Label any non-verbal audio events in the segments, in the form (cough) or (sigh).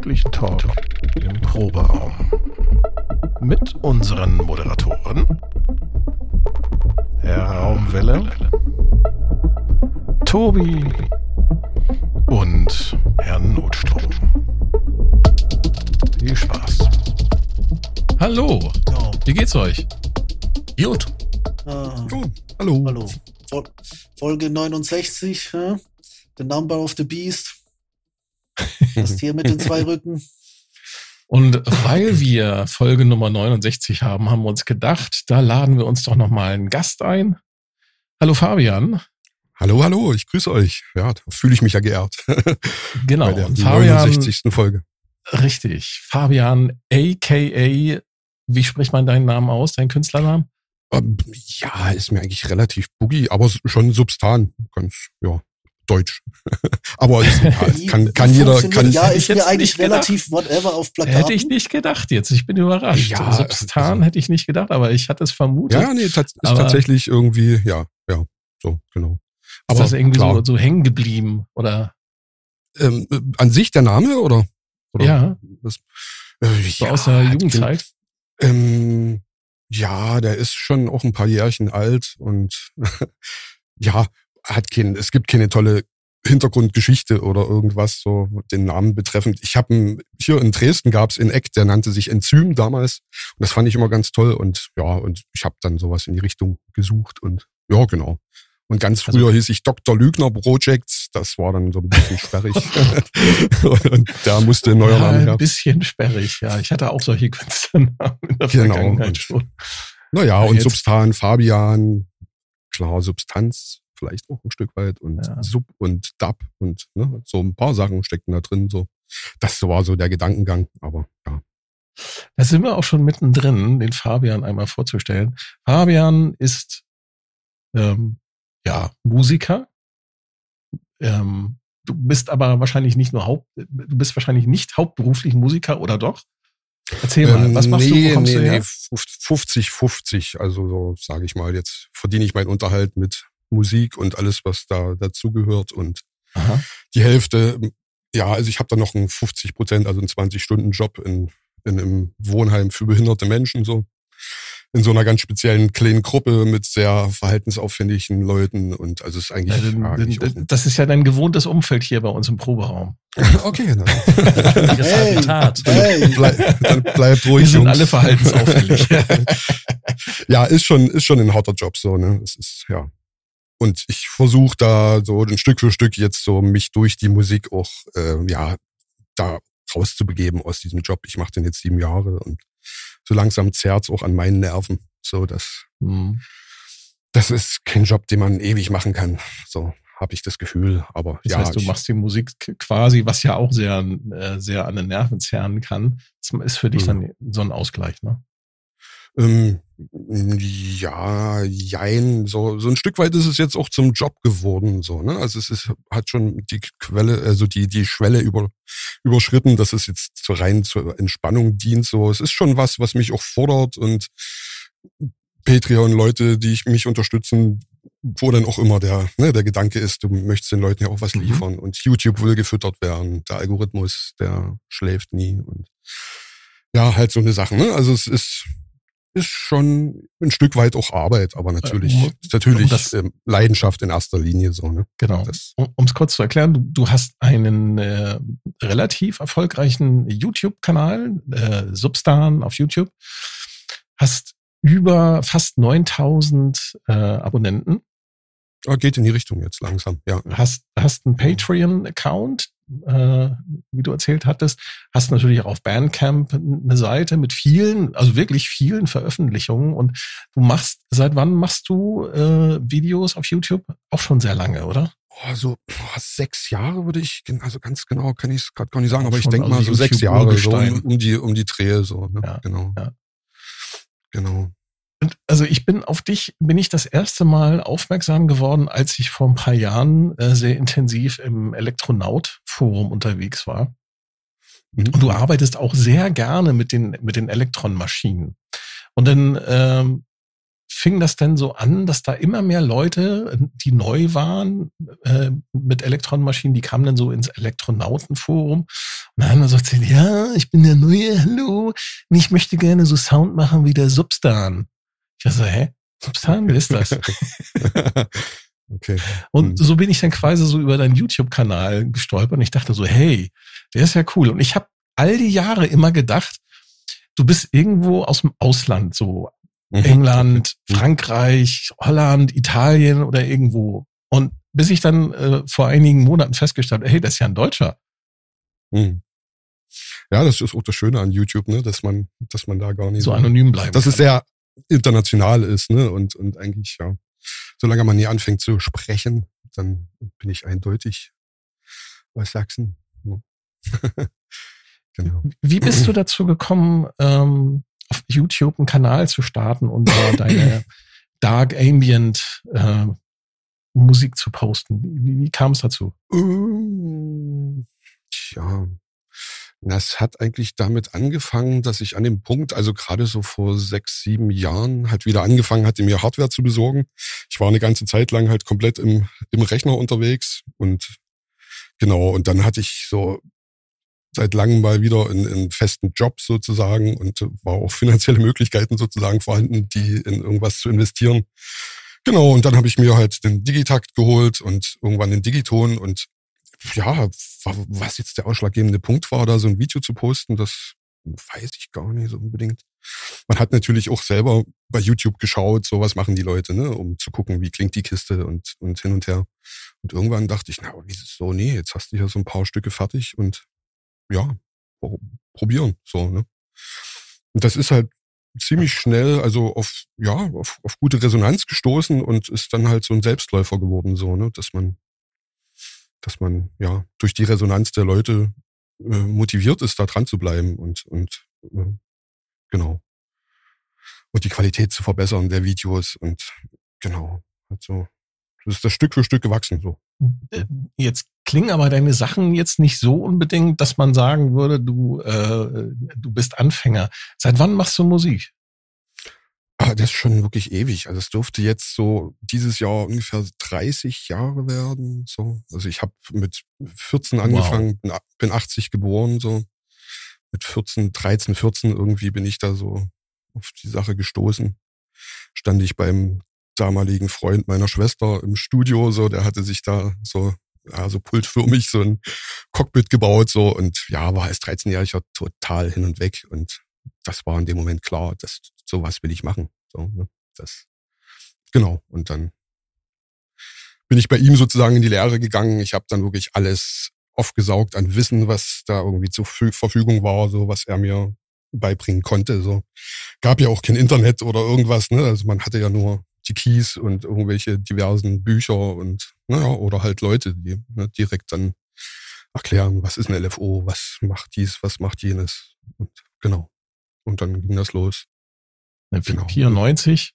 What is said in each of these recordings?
gemütlichen Talk im Proberaum. Mit unseren Moderatoren Herr Raumwelle, Tobi und Herr Notstrom. Viel Spaß. Hallo, wie geht's euch? Gut. Ah, hallo. hallo. Fol Folge 69, ja? The Number of the Beast. Das Tier mit den zwei (laughs) Rücken. Und weil wir Folge Nummer 69 haben, haben wir uns gedacht, da laden wir uns doch nochmal einen Gast ein. Hallo Fabian. Hallo, hallo, ich grüße euch. Ja, da fühle ich mich ja geehrt. (laughs) Genau. Bei der Fabian, 69. Folge. richtig. Fabian, aka, wie spricht man deinen Namen aus, deinen Künstlernamen? Ähm, Ja, ist mir eigentlich relativ boogie, aber schon substan. Ganz, ja, deutsch. (laughs) aber ist, egal. Kann, kann jeder, kann, Ja, ist mir jetzt eigentlich gedacht. relativ whatever auf Plakaten. Hätte ich nicht gedacht jetzt. Ich bin überrascht. Ja, Substan also- hätte ich nicht gedacht, aber ich hatte es vermutet. ja, nee, tats ist Aber- tatsächlich irgendwie, ja, ja, so, genau. ist das irgendwie klar, so, so hängen geblieben? Oder ähm, äh, an sich der Name oder? oder Ja. Was, äh, so ja, aus der Jugendzeit? Ähm, ja, der ist schon auch ein paar Jährchen alt und (laughs) ja, hat kein, es gibt keine tolle Hintergrundgeschichte oder irgendwas so den Namen betreffend. Ich habe hier in Dresden gab's in Eck, der nannte sich Enzym damals und das fand ich immer ganz toll und ja und ich habe dann sowas in die Richtung gesucht und ja genau. Und ganz Also- früher hieß ich Dr. Lügner Projects, das war dann so ein bisschen sperrig (laughs) und da musste ein neuer Ja, Name ein her. bisschen sperrig, ja. Ich hatte auch solche Künstlernamen in der Genau. Vergangenheit Und- schon. Naja, Ja, und jetzt- Substan, Fabian, klar, Substanz vielleicht auch ein Stück weit und Ja. Sub und Dab und ne, so ein paar Sachen steckten da drin. So, das war so der Gedankengang, aber ja. Da sind wir auch schon mittendrin, den Fabian einmal vorzustellen. Fabian ist ähm, ja Musiker. Ähm, du bist aber wahrscheinlich nicht nur Haupt, du bist wahrscheinlich nicht hauptberuflich Musiker oder doch? Erzähl mal, Ähm, was machst du, wo kommst nee, du her? nee, 50, 50, also so sage ich mal, jetzt verdiene ich meinen Unterhalt mit Musik und alles, was da dazugehört und Aha. die Hälfte, ja, also ich habe da noch einen 50 Prozent, also einen 20-Stunden-Job in, in einem Wohnheim für behinderte Menschen, so. In so einer ganz speziellen kleinen Gruppe mit sehr verhaltensaufwendigen Leuten und also es ist eigentlich, Ja, denn- denn- das ist ja dein gewohntes Umfeld hier bei uns im Proberaum. (laughs) okay, dann, (laughs) Hey, Tat. hey, bleib, dann bleibt ruhig, Wir sind Jungs. alle verhaltensauffällig. (laughs) ja, ist schon, ist schon ein harter Job, so, ne, es ist, ja. Und ich versuche da so ein Stück für Stück jetzt so mich durch die Musik auch, äh, ja, da rauszubegeben aus diesem Job. Ich mache den jetzt sieben Jahre und so langsam zerrt's auch an meinen Nerven. So, das, Hm. das ist kein Job, den man ewig machen kann. So habe ich das Gefühl. Aber Das ja, heißt, du ich, machst die Musik quasi, was ja auch sehr, äh, sehr an den Nerven zerren kann. Das ist für dich dann so ein Ausgleich, ne? Ähm, ja, jein. So, so ein Stück weit ist es jetzt auch zum Job geworden. So, ne? Also es ist, hat schon die Quelle, also die, die Schwelle über, überschritten, dass es jetzt zur rein zur Entspannung dient. So, es ist schon was, was mich auch fordert und Patreon-Leute, die ich mich unterstützen, wo dann auch immer der, ne, der Gedanke ist, du möchtest den Leuten ja auch was Mhm. liefern und YouTube will gefüttert werden, der Algorithmus, der schläft nie und ja, halt so eine Sache, ne? Also es ist, ist schon ein Stück weit auch Arbeit, aber natürlich, um- natürlich das- ähm, Leidenschaft in erster Linie so, ne? Genau. Um es kurz zu erklären, du, du hast einen äh, relativ erfolgreichen YouTube-Kanal, äh, Substan auf YouTube, hast über fast 9000 äh, Abonnenten, ah, geht in die Richtung jetzt langsam, ja. hast, hast einen Patreon-Account, äh, wie du erzählt hattest, hast natürlich auch auf Bandcamp eine Seite mit vielen, also wirklich vielen Veröffentlichungen und du machst, seit wann machst du äh, Videos auf YouTube? Auch schon sehr lange, oder? Oh, so oh, sechs Jahre würde ich, also ganz genau kann ich es gerade gar nicht sagen, Auch aber ich denke also mal so sechs Jahre, so um, um die, um die Drehe, so, ne? Ja, genau. ja. Genau. Und also ich bin auf dich, bin ich das erste Mal aufmerksam geworden, als ich vor ein paar Jahren äh, sehr intensiv im Elektronaut-Forum unterwegs war. Mhm. Und du arbeitest auch sehr gerne mit den, mit den Elektronmaschinen. Und dann ähm, fing das denn so an, dass da immer mehr Leute, die neu waren äh, mit Elektronenmaschinen, die kamen dann so ins Elektronautenforum und dann haben wir so erzählt, ja, ich bin der Neue, hallo, und ich möchte gerne so Sound machen wie der Substan. Ich war so, hä? Substan, wer ist das? (laughs) okay. Und so bin ich dann quasi so über deinen YouTube-Kanal gestolpert und ich dachte so, hey, der ist ja cool. Und ich habe all die Jahre immer gedacht, du bist irgendwo aus dem Ausland, so mhm. England, mhm. Frankreich, Holland, Italien oder irgendwo. Und bis ich dann äh, vor einigen Monaten festgestellt habe, hey, das ist ja ein Deutscher. Mhm. Ja, das ist auch das Schöne an YouTube, ne, dass man, dass man da gar nicht so, so anonym bleibt. Dass kann. es sehr international ist, ne, und, und eigentlich, ja, solange man nie anfängt zu sprechen, dann bin ich eindeutig aus Sachsen. (laughs) Genau. Wie bist du dazu gekommen, ähm, auf YouTube einen Kanal zu starten und da deine (laughs) Dark Ambient äh, Musik zu posten? Wie, wie kam es dazu? Tja, das hat eigentlich damit angefangen, dass ich an dem Punkt, also gerade so vor sechs, sieben Jahren, halt wieder angefangen hatte, mir Hardware zu besorgen. Ich war eine ganze Zeit lang halt komplett im, im Rechner unterwegs und genau, und dann hatte ich so seit langem mal wieder in, in festen Job sozusagen und war auch finanzielle Möglichkeiten sozusagen vorhanden, die in irgendwas zu investieren. Genau, und dann habe ich mir halt den Digitakt geholt und irgendwann den Digiton und ja, was jetzt der ausschlaggebende Punkt war, da so ein Video zu posten, das weiß ich gar nicht so unbedingt. Man hat natürlich auch selber bei YouTube geschaut, so was machen die Leute, ne, um zu gucken, wie klingt die Kiste und, und hin und her. Und irgendwann dachte ich, na, wie so? Nee, jetzt hast du hier so ein paar Stücke fertig und ja, probieren, so, ne. Und das ist halt ziemlich schnell, also auf, ja, auf, auf gute Resonanz gestoßen und ist dann halt so ein Selbstläufer geworden, so, ne, dass man dass man ja durch die Resonanz der Leute äh, motiviert ist, da dran zu bleiben und, und äh, genau. Und die Qualität zu verbessern der Videos und genau. Also, das ist das Stück für Stück gewachsen so. Äh, jetzt klingen aber deine Sachen jetzt nicht so unbedingt, dass man sagen würde, du, äh, du bist Anfänger. Seit wann machst du Musik? Ah, das ist schon wirklich ewig. Also es dürfte jetzt so dieses Jahr ungefähr 30 Jahre werden. So, also ich habe mit 14 angefangen, wow. bin 80 geboren. So mit 14, 13, 14 irgendwie bin ich da so auf die Sache gestoßen. Stand ich beim damaligen Freund meiner Schwester im Studio. So, der hatte sich da so ja, so pultförmig so ein Cockpit gebaut so und ja, war als 13-Jähriger total hin und weg und das war in dem Moment klar, dass sowas will ich machen. So, ne? Das genau. Und dann bin ich bei ihm sozusagen in die Lehre gegangen. Ich habe dann wirklich alles aufgesaugt an Wissen, was da irgendwie zur Verfügung war, so was er mir beibringen konnte. So gab ja auch kein Internet oder irgendwas. Ne? Also man hatte ja nur die Keys und irgendwelche diversen Bücher und naja, oder halt Leute, die ne, direkt dann erklären, was ist ein LFO, was macht dies, was macht jenes. Und genau. Und dann ging das los. Genau. 94,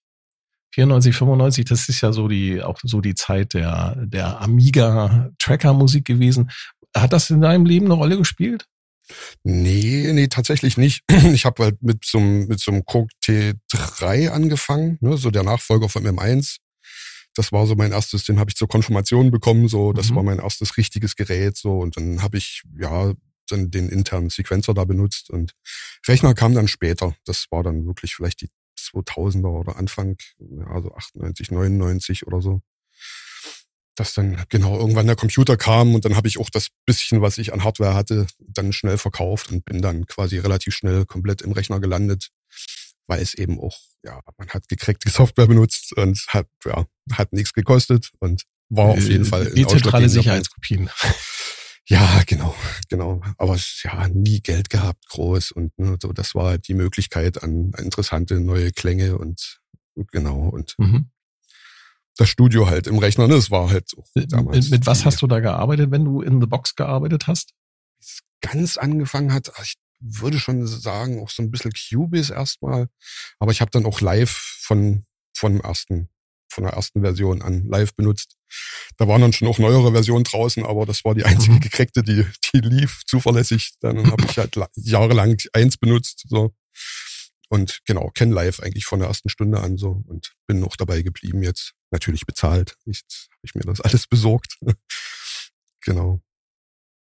94, 95, das ist ja so die, auch so die Zeit der, der Amiga-Tracker-Musik gewesen. Hat das in deinem Leben eine Rolle gespielt? Nee, nee, tatsächlich nicht. (clears throat) Ich habe halt mit so, einem, mit so einem Coke T3 angefangen, ne, so der Nachfolger von M1. Das war so mein erstes, den habe ich zur Konfirmation bekommen, so das mhm. war mein erstes richtiges Gerät, so und dann habe ich ja dann den internen Sequencer da benutzt und Rechner kam dann später. Das war dann wirklich vielleicht die 2000er oder Anfang, ja, so 98, 99 oder so. Dass dann genau irgendwann der Computer kam und dann habe ich auch das bisschen, was ich an Hardware hatte, dann schnell verkauft und bin dann quasi relativ schnell komplett im Rechner gelandet, weil es eben auch, ja, man hat gekriegte Software benutzt und hat, ja, hat nichts gekostet und war auf jeden Fall die zentrale Sicherheitskopien. Ja, genau, (laughs) genau. Aber ja, nie Geld gehabt, groß. Und ne, so, das war die Möglichkeit an interessante neue Klänge und genau. Und mhm. das Studio halt im Rechner, ne, das war halt so. Damals mit, mit was hast du da gearbeitet, wenn du in The Box gearbeitet hast? Es ganz angefangen hat, ich würde schon sagen, auch so ein bisschen Cubase erstmal. Aber ich habe dann auch live von, von ersten von der ersten Version an live benutzt. Da waren dann schon auch neuere Versionen draußen, aber das war die einzige mhm. gekreckte, die, die lief zuverlässig. Dann habe ich halt jahrelang eins benutzt. So. und genau, kenne live eigentlich von der ersten Stunde an so und bin noch dabei geblieben jetzt. Natürlich bezahlt. Jetzt habe ich mir das alles besorgt. (laughs) genau.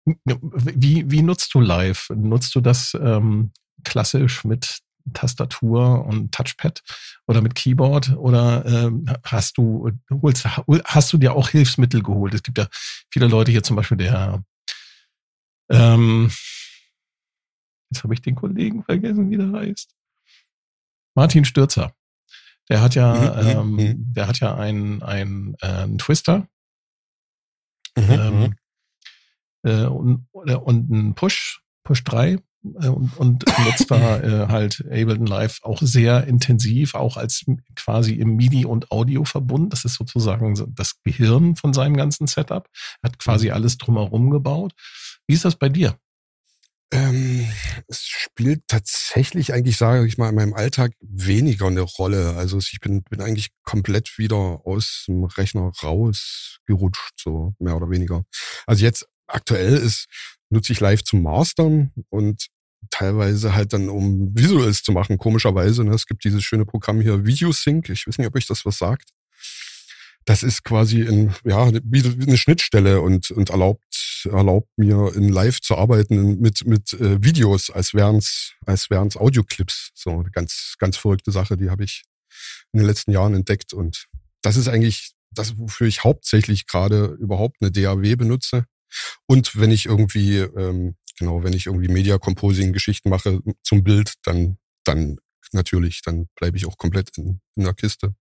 Wie, wie nutzt du live? Nutzt du das ähm, klassisch mit Tastatur und Touchpad oder mit Keyboard oder ähm, hast du holst, hast du dir auch Hilfsmittel geholt? Es gibt ja viele Leute hier zum Beispiel der ähm, jetzt habe ich den Kollegen vergessen, wie der heißt. Martin Stürzer. Der hat ja, mhm, mhm ähm, mhm. der hat ja einen, einen, äh, einen Twister. Mhm, ähm, äh, und, und einen Push, Push 3 äh, und, und nutzt da (laughs) äh, halt Ableton Live auch sehr intensiv, auch als quasi im MIDI und Audio Verbund. Das ist sozusagen das Gehirn von seinem ganzen Setup. Er hat quasi mhm. alles drumherum gebaut. Wie ist das bei dir? Ähm, es spielt tatsächlich eigentlich, sage ich mal, in meinem Alltag weniger eine Rolle. Also ich bin, bin eigentlich komplett wieder aus dem Rechner rausgerutscht, so mehr oder weniger. Also jetzt aktuell ist, nutze ich live zum Mastern und teilweise halt dann, um Visuals zu machen, komischerweise. Ne? Es gibt dieses schöne Programm hier, VideoSync. Ich weiß nicht, ob euch das was sagt das ist quasi in, ja, wie eine Schnittstelle und, und erlaubt, erlaubt mir in live zu arbeiten mit, mit äh, Videos, als wären's, als wären's Audioclips. So eine ganz, ganz verrückte Sache, die habe ich in den letzten Jahren entdeckt. Und das ist eigentlich das, wofür ich hauptsächlich gerade überhaupt eine DAW benutze. Und wenn ich irgendwie, ähm, genau, wenn ich irgendwie Media Composing Geschichten mache zum Bild, dann, dann natürlich, dann bleibe ich auch komplett in, in der Kiste.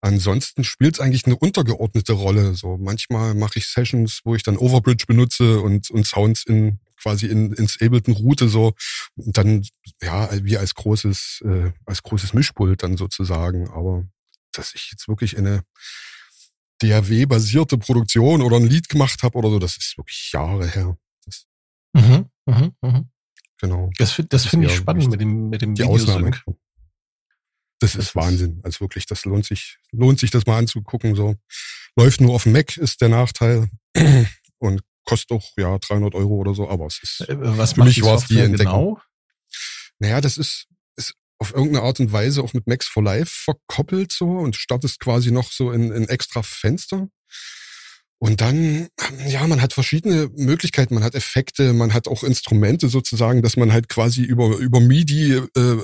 Ansonsten spielt es eigentlich eine untergeordnete Rolle. So manchmal mache ich Sessions, wo ich dann Overbridge benutze und, und Sounds in quasi in, ins Ableton route so und dann ja wie als großes äh, als großes Mischpult dann sozusagen. Aber dass ich jetzt wirklich eine DAW-basierte Produktion oder ein Lied gemacht habe oder so, das ist wirklich Jahre her. Das, mhm, mh, mh. Genau. Das, das finde ich spannend mit dem mit dem Videosync. Das ist Wahnsinn. Also wirklich, das lohnt sich, lohnt sich das mal anzugucken. So läuft nur auf dem Mac ist der Nachteil (clears throat) und kostet auch ja 300 Euro oder so. Aber es ist äh, was für mich war es die Entdeckung. Genau? Naja, das ist auf irgendeine Art und Weise auch mit Max for Live verkoppelt so und startest quasi noch so in, in extra Fenster. Und dann, ja, man hat verschiedene Möglichkeiten, man hat Effekte, man hat auch Instrumente sozusagen, dass man halt quasi über, über MIDI äh,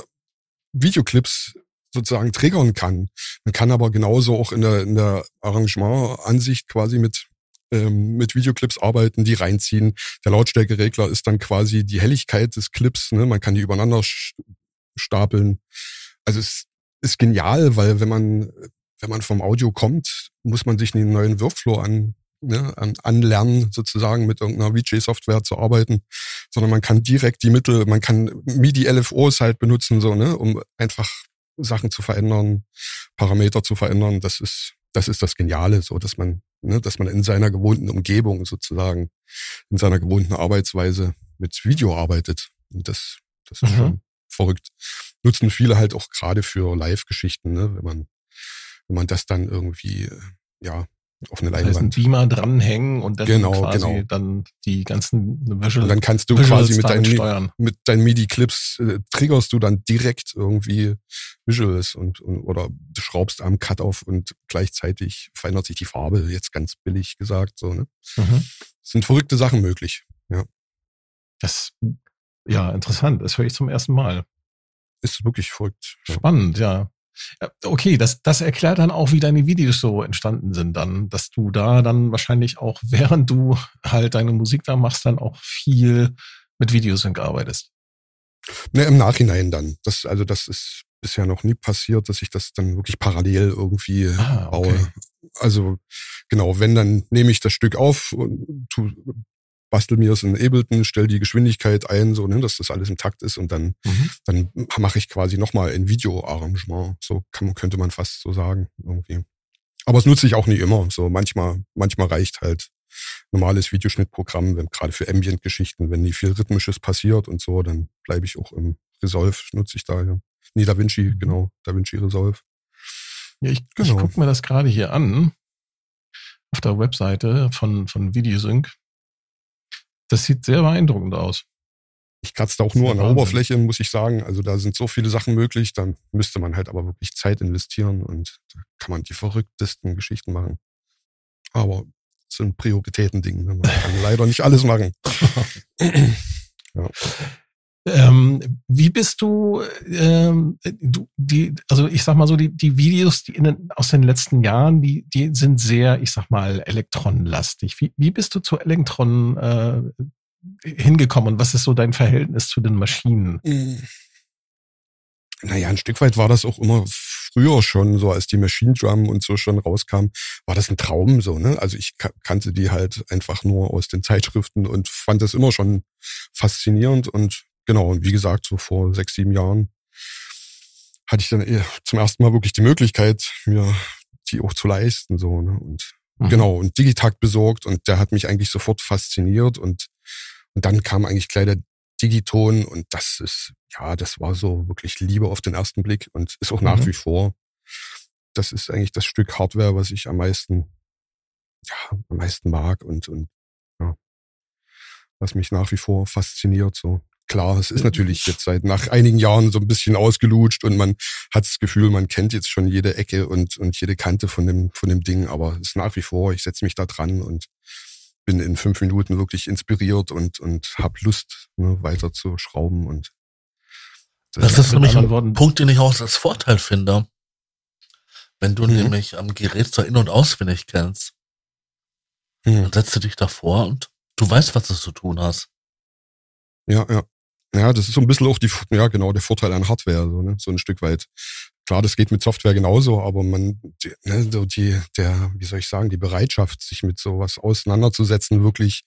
Videoclips sozusagen triggern kann. Man kann aber genauso auch in der, in der Arrangementansicht quasi mit ähm, mit Videoclips arbeiten, die reinziehen. Der Lautstärkeregler ist dann quasi die Helligkeit des Clips. Ne? Man kann die übereinander stapeln. Also es ist genial, weil wenn man wenn man vom Audio kommt, muss man sich einen neuen Workflow an, ne, an, anlernen, sozusagen mit irgendeiner VJ-Software zu arbeiten, sondern man kann direkt die Mittel, man kann MIDI-LFOs halt benutzen, so, ne, um einfach Sachen zu verändern, Parameter zu verändern. Das ist, das ist das Geniale, so dass man, ne, dass man in seiner gewohnten Umgebung sozusagen, in seiner gewohnten Arbeitsweise mit Video arbeitet. Und das, das ist mhm. schon verrückt. Nutzen viele halt auch gerade für Live-Geschichten, ne, wenn man, wenn man das dann irgendwie, ja, auf eine Leinwand. Das heißt, ein Beamer dranhängen und dann genau, quasi genau. dann die ganzen Visual Und dann kannst du quasi mit deinen, mit deinen MIDI-Clips äh, triggerst du dann direkt irgendwie Visuals und, und oder du schraubst am Cut auf und gleichzeitig verändert sich die Farbe, jetzt ganz billig gesagt. So, ne? Mhm. sind verrückte Sachen möglich, ja. Das, ja, interessant. Das höre ich zum ersten Mal. Ist wirklich verrückt. Spannend, ja. Okay, das, das erklärt dann auch, wie deine Videos so entstanden sind dann, dass du da dann wahrscheinlich auch, (laughs) während du halt deine Musik da machst, dann auch viel mit Videosync arbeitest. Ne, im Nachhinein dann. Das, also das ist bisher noch nie passiert, dass ich das dann wirklich parallel irgendwie ah, okay. baue. Also genau, wenn, dann nehme ich das Stück auf und tu, bastel mir es in Ableton, stell die Geschwindigkeit ein, so, ne, dass das alles im Takt ist und dann, mhm. dann mache ich quasi nochmal ein Videoarrangement. So kann, könnte man fast so sagen, irgendwie. Aber es nutze ich auch nicht immer. So manchmal, manchmal reicht halt normales Videoschnittprogramm, wenn gerade für Ambient-Geschichten, wenn nie viel Rhythmisches passiert und so, dann bleibe ich auch im Resolve, nutze ich da ja. Nee, Da Vinci, mhm. genau, Da Vinci Resolve. Ja, ich, genau. ich gucke mir das gerade hier an auf der Webseite von, von Videosync. Das sieht sehr beeindruckend aus. Ich kratze da auch nur an der Oberfläche, muss ich sagen. Also da sind so viele Sachen möglich, dann müsste man halt aber wirklich Zeit investieren und da kann man die verrücktesten Geschichten machen. Aber es sind Prioritäten-Dinge. Man kann leider nicht alles machen. (laughs) ja. Ähm, wie bist du, ähm, du, die, also ich sag mal so, die, die Videos die den, aus den letzten Jahren, die, die sind sehr, ich sag mal, elektronenlastig. Wie, wie bist du zu Elektronen äh, hingekommen? Was ist so dein Verhältnis zu den Maschinen? Hm. Naja, ein Stück weit war das auch immer früher schon, so als die Machine Drum und so schon rauskam, war das ein Traum so, ne? Also ich kannte die halt einfach nur aus den Zeitschriften und fand das immer schon faszinierend und genau, und wie gesagt, so vor sechs, sieben Jahren hatte ich dann zum ersten Mal wirklich die Möglichkeit, mir die auch zu leisten, so, ne? Und mhm. genau, und Digitakt besorgt und der hat mich eigentlich sofort fasziniert und, und dann kam eigentlich gleich der Digiton und das ist, ja, das war so wirklich Liebe auf den ersten Blick und ist auch mhm. nach wie vor. Das ist eigentlich das Stück Hardware, was ich am meisten, ja, am meisten mag und, und ja, was mich nach wie vor fasziniert. So klar, es ist natürlich jetzt seit nach einigen Jahren so ein bisschen ausgelutscht und man hat das Gefühl, man kennt jetzt schon jede Ecke und, und jede Kante von dem, von dem Ding, aber es ist nach wie vor, ich setze mich da dran und bin in fünf Minuten wirklich inspiriert und, und habe Lust, ne, weiter zu schrauben. Und das, das ist nämlich ein Worten. Punkt, den ich auch als Vorteil finde. Wenn du mhm. nämlich am Gerät zwar in- und auswendig kennst, mhm. dann setzt du dich davor und du weißt, was du zu tun hast. Ja, ja. Ja, das ist so ein bisschen auch die, ja genau, der Vorteil an Hardware, so, ne? so ein Stück weit. Klar, das geht mit Software genauso, aber man, die, ne, so die, der, wie soll ich sagen, die Bereitschaft, sich mit sowas auseinanderzusetzen, wirklich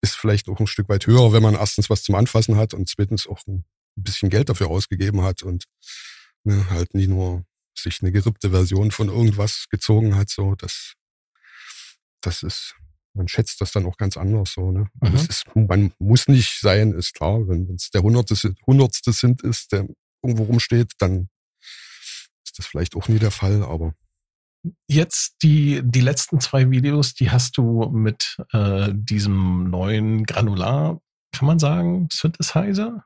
ist vielleicht auch ein Stück weit höher, wenn man erstens was zum Anfassen hat und zweitens auch ein bisschen Geld dafür ausgegeben hat und ne, halt nie nur sich eine gerippte Version von irgendwas gezogen hat, so, das, das ist, man schätzt das dann auch ganz anders so. Ne? Also mhm. ist, man muss nicht sein, ist klar. Wenn es der Hundertste, Hundertste sind ist, der irgendwo rumsteht, dann ist das vielleicht auch nie der Fall, aber. Jetzt die, die letzten zwei Videos, die hast du mit äh, diesem neuen Granular, kann man sagen, Synthesizer?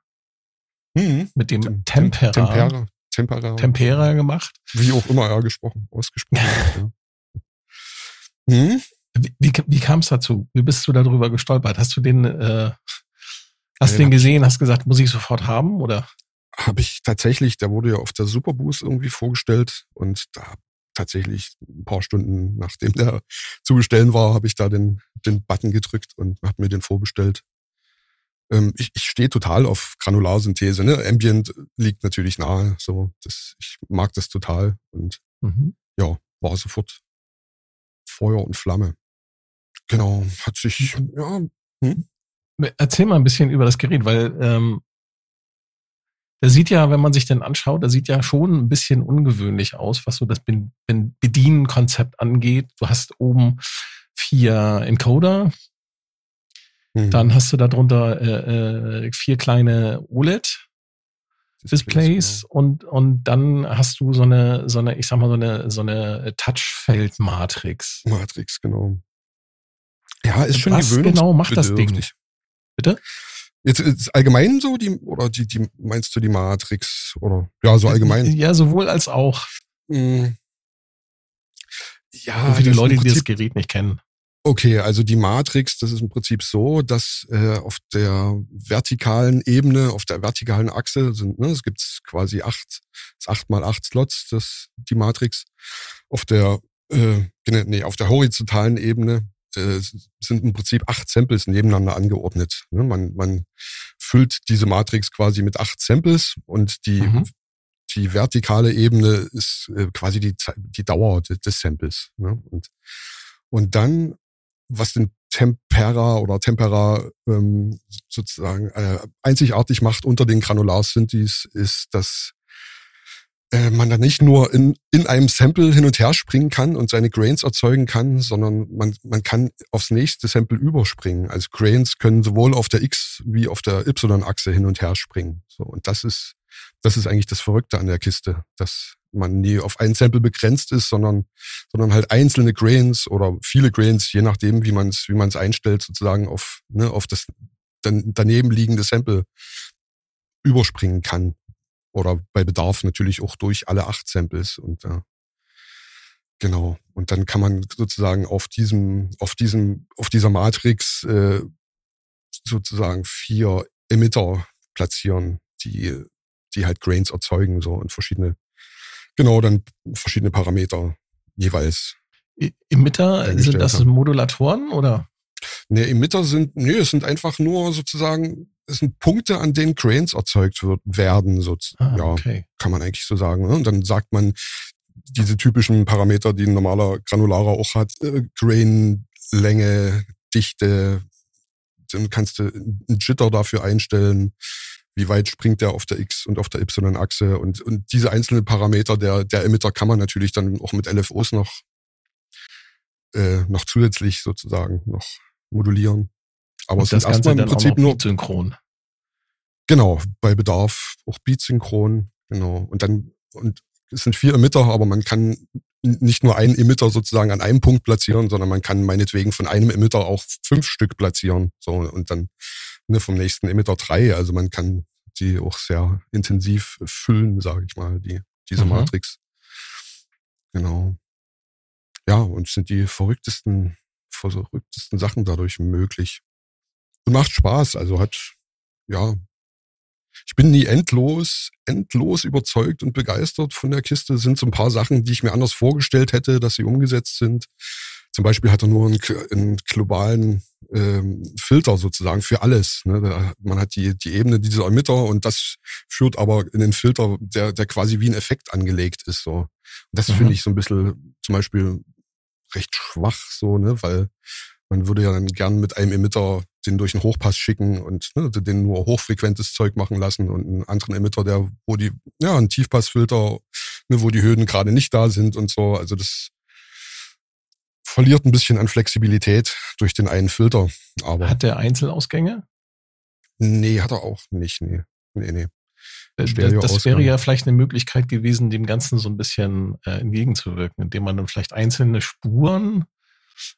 Mhm. Mit dem Tem Tempera. Tempera. Tempera. Tempera gemacht. Wie auch immer er gesprochen, ausgesprochen. (laughs) Ja. Hm? Wie, wie, wie kam es dazu? Wie bist du darüber gestolpert? Hast du den, äh, hast ja, den gesehen, hast gesagt, muss ich sofort haben oder? Habe ich tatsächlich, der wurde ja auf der Superboost irgendwie vorgestellt und da tatsächlich ein paar Stunden nachdem der (laughs) zu bestellen war, habe ich da den, den Button gedrückt und habe mir den vorbestellt. Ähm, ich ich stehe total auf Granularsynthese. Ne? Ambient liegt natürlich nahe. So, das, ich mag das total und mhm. ja, war sofort Feuer und Flamme. Genau, hat sich, ja. Hm? Erzähl mal ein bisschen über das Gerät, weil ähm, der sieht ja, wenn man sich den anschaut, der sieht ja schon ein bisschen ungewöhnlich aus, was so das Bedienkonzept angeht. Du hast oben vier Encoder, mhm. dann hast du darunter äh, äh, vier kleine OLED Displays genau. und und dann hast du so eine so eine ich sag mal so eine so eine Touchfeld Matrix. Matrix genau. Ja, ist schon Was genau macht das Ding? Bitte? Jetzt ist allgemein so die oder die die meinst du die Matrix oder ja so allgemein? Ja, sowohl als auch. Mhm. Ja, für die Leute, die das Gerät nicht kennen. Okay, also die Matrix, das ist im Prinzip so, dass äh, auf der vertikalen Ebene, auf der vertikalen Achse sind, ne, es gibt quasi acht, acht mal acht Slots, das die Matrix. Auf der äh, nee, auf der horizontalen Ebene äh, sind im Prinzip acht Samples nebeneinander angeordnet. Ne? Man, man füllt diese Matrix quasi mit acht Samples und die, mhm. die vertikale Ebene ist äh, quasi die, die Dauer des Samples. Ne? Und, und dann, was den Tempera oder Tempera ähm, sozusagen äh, einzigartig macht unter den Granularsynthes, ist, dass äh, man da nicht nur in, in einem Sample hin und her springen kann und seine Grains erzeugen kann, sondern man, man kann aufs nächste Sample überspringen. Also Grains können sowohl auf der X- wie auf der Y-Achse hin und her springen. So, und das ist, das ist eigentlich das Verrückte an der Kiste, dass man nie auf ein Sample begrenzt ist, sondern, sondern halt einzelne Grains oder viele Grains, je nachdem, wie man es wie man's einstellt, sozusagen auf, ne, auf das dann daneben liegende Sample überspringen kann. Oder bei Bedarf natürlich auch durch alle acht Samples und äh, genau. Und dann kann man sozusagen auf diesem, auf diesem, auf dieser Matrix äh, sozusagen vier Emitter platzieren, die, die halt Grains erzeugen, so und verschiedene, genau, dann verschiedene Parameter jeweils. Emitter sind das haben. Modulatoren oder? Ne, Emitter sind, nee, es sind einfach nur sozusagen, es sind Punkte, an denen Grains erzeugt wird, werden, so, ah, ja, okay. kann man eigentlich so sagen. Ne? Und dann sagt man diese typischen Parameter, die ein normaler Granularer auch hat, äh, Grain, Länge, Dichte, dann kannst du einen Jitter dafür einstellen, wie weit springt der auf der X- und auf der Y-Achse und, und diese einzelnen Parameter der, der Emitter kann man natürlich dann auch mit LFOs noch, äh, noch zusätzlich sozusagen noch modulieren. Aber und es ist erstmal im Prinzip nur synchron. Genau, bei Bedarf auch beatsynchron, genau. Und dann, und es sind vier Emitter, aber man kann nicht nur einen Emitter sozusagen an einem Punkt platzieren, sondern man kann meinetwegen von einem Emitter auch fünf Stück platzieren. So, und dann ne, vom nächsten Emitter drei. Also man kann die auch sehr intensiv füllen, sage ich mal, die, diese mhm. Matrix. Genau. Ja, und sind die verrücktesten, verrücktesten Sachen dadurch möglich. Und macht Spaß, also hat, ja, ich bin nie endlos, endlos überzeugt und begeistert von der Kiste. Es sind so ein paar Sachen, die ich mir anders vorgestellt hätte, dass sie umgesetzt sind. Zum Beispiel hat er nur einen, einen globalen ähm, Filter sozusagen für alles. Ne? Man hat die, die Ebene dieser Emitter und das führt aber in den Filter, der, der quasi wie ein Effekt angelegt ist. So. Und das mhm. finde ich so ein bisschen zum Beispiel recht schwach, so, ne? weil man würde ja dann gern mit einem Emitter den durch einen Hochpass schicken und ne, den nur hochfrequentes Zeug machen lassen und einen anderen Emitter, der, wo die, ja, ein Tiefpassfilter, ne, wo die Höhen gerade nicht da sind und so. Also das verliert ein bisschen an Flexibilität durch den einen Filter. Aber hat der Einzelausgänge? Nee, hat er auch nicht. Nee, nee, nee. Äh, das, das wäre ja vielleicht eine Möglichkeit gewesen, dem Ganzen so ein bisschen äh, entgegenzuwirken, indem man dann vielleicht einzelne Spuren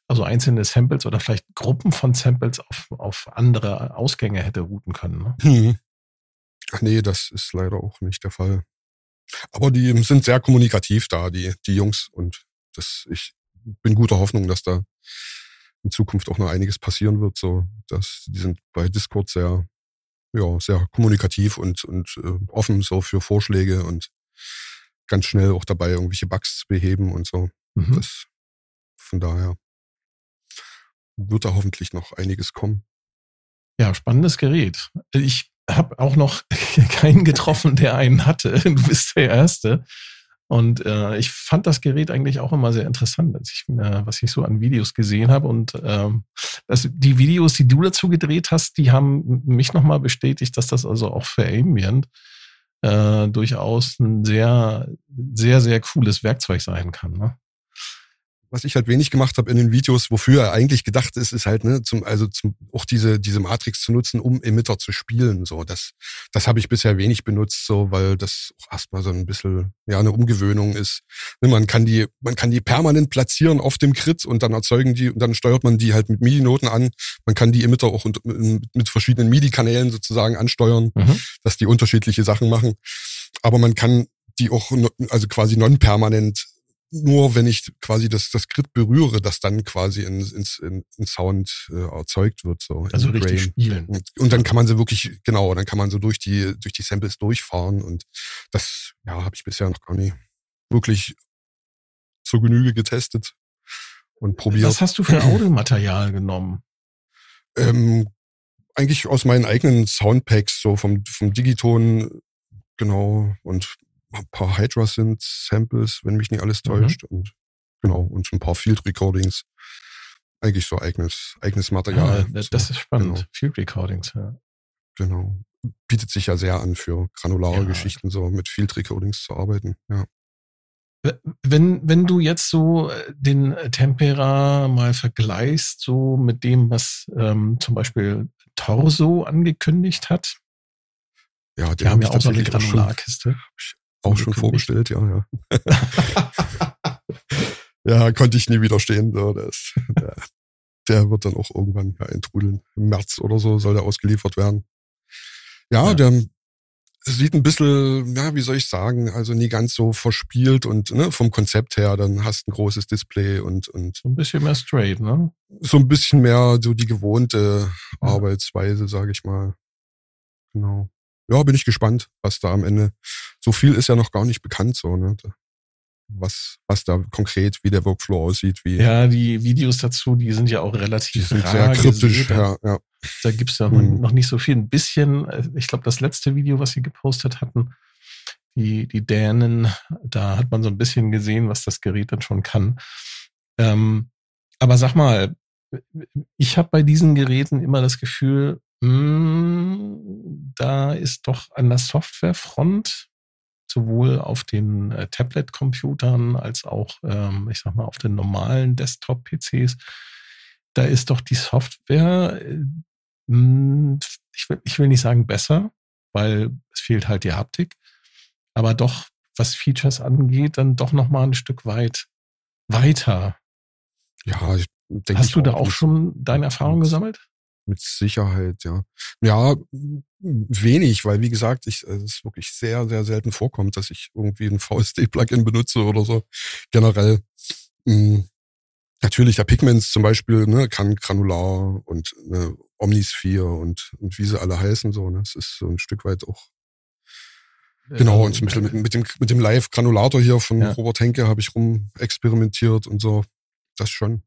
also einzelne Samples oder vielleicht Gruppen von Samples auf, auf andere Ausgänge hätte routen können. Ne? Hm. Ach nee, das ist leider auch nicht der Fall. Aber die sind sehr kommunikativ da, die, die Jungs. Und das, ich bin guter Hoffnung, dass da in Zukunft auch noch einiges passieren wird. So, dass die sind bei Discord sehr, ja, sehr kommunikativ und, und äh, offen so für Vorschläge und ganz schnell auch dabei irgendwelche Bugs zu beheben und so. Mhm. Das, von daher wird da hoffentlich noch einiges kommen. Ja, spannendes Gerät. Ich habe auch noch (laughs) keinen getroffen, der einen hatte. Du bist der Erste. Und äh, ich fand das Gerät eigentlich auch immer sehr interessant, als ich, äh, was ich so an Videos gesehen habe. Und ähm, das, die Videos, die du dazu gedreht hast, die haben mich nochmal bestätigt, dass das also auch für Ambient äh, durchaus ein sehr, sehr, sehr cooles Werkzeug sein kann. Ne? Was ich halt wenig gemacht habe in den Videos, wofür er eigentlich gedacht ist, ist halt, ne, zum, also zum, auch diese, diese Matrix zu nutzen, um Emitter zu spielen. So, das, das habe ich bisher wenig benutzt, so, weil das auch erstmal so ein bisschen, ja, eine Umgewöhnung ist. Ne, man kann die, man kann die permanent platzieren auf dem Crit und dann erzeugen die, und dann steuert man die halt mit MIDI-Noten an. Man kann die Emitter auch mit, mit verschiedenen MIDI-Kanälen sozusagen ansteuern, mhm. dass die unterschiedliche Sachen machen. Aber man kann die auch, also quasi non-permanent nur wenn ich quasi das, das Grid berühre, das dann quasi in, ins, in, in Sound äh, erzeugt wird. So also richtig Brain. spielen. Und, und dann kann man so wirklich, genau, dann kann man so durch die, durch die Samples durchfahren. Und das, ja, habe ich bisher noch gar nicht wirklich zur Genüge getestet und probiert. Was hast du für Audiomaterial genommen? Ähm, eigentlich aus meinen eigenen Soundpacks, so vom, vom Digiton, genau, und ein paar Hydra sind Samples, wenn mich nicht alles mhm. täuscht. Mhm. Und genau, und so ein paar Field Recordings. Eigentlich so eigenes, eigenes Material. Ja, das ist spannend. Genau. Field Recordings, ja. Genau. Bietet sich ja sehr an für granulare ja. Geschichten, so mit Field Recordings zu arbeiten, ja. Wenn, wenn du jetzt so äh, den Tempera mal vergleichst, so mit dem, was ähm, zum Beispiel Torso angekündigt hat, ja, die haben ja auch so eine Granularkiste auch schon vorgestellt, ja, ja. (laughs) ja, konnte ich nie widerstehen. So, das, der, der wird dann auch irgendwann ja, entrudeln. Im März oder so soll der ausgeliefert werden. Ja, ja. der sieht ein bisschen, ja, wie soll ich sagen, also nie ganz so verspielt und ne, vom Konzept her, dann hast ein großes Display und, und. So ein bisschen mehr straight, ne? So ein bisschen mehr so die gewohnte ja. Arbeitsweise, sage ich mal. Genau. Ja, bin ich gespannt, was da am Ende. So viel ist ja noch gar nicht bekannt, so, ne? was, was da konkret, wie der Workflow aussieht. Wie ja, die Videos dazu, die sind ja auch relativ die sehr kryptisch. Ja, ja. Da gibt's ja mhm. noch nicht so viel. Ein bisschen, äh, ich glaube, das letzte Video, was sie gepostet hatten, die, die Dänen, da hat man so ein bisschen gesehen, was das Gerät dann schon kann. Ähm, aber sag mal, ich habe bei diesen Geräten immer das Gefühl, hm, da ist doch an der Softwarefront sowohl auf den äh, Tablet-Computern als auch, ähm, ich sag mal, auf den normalen Desktop-PCs, da ist doch die Software, äh, hm, ich, will, ich will nicht sagen besser, weil es fehlt halt die Haptik, aber doch, was Features angeht, dann doch noch mal ein Stück weit weiter. Ja, ich denke. Hast du da auch schon deine Erfahrung gesammelt? Mit Sicherheit, ja. Ja, wenig, weil wie gesagt, ich, es ist wirklich sehr, sehr selten vorkommt, dass ich irgendwie ein VSD-Plugin benutze oder so. Generell. Mh, hm, natürlich, der Pigments zum Beispiel ne, kann Granular und ne, Omnisphere und, und wie sie alle heißen, so. Ne, das ist so ein Stück weit auch Genau, und mit, mit dem, mit dem Live-Granulator hier von ja. Robert Henke habe ich rum experimentiert und so. Das schon.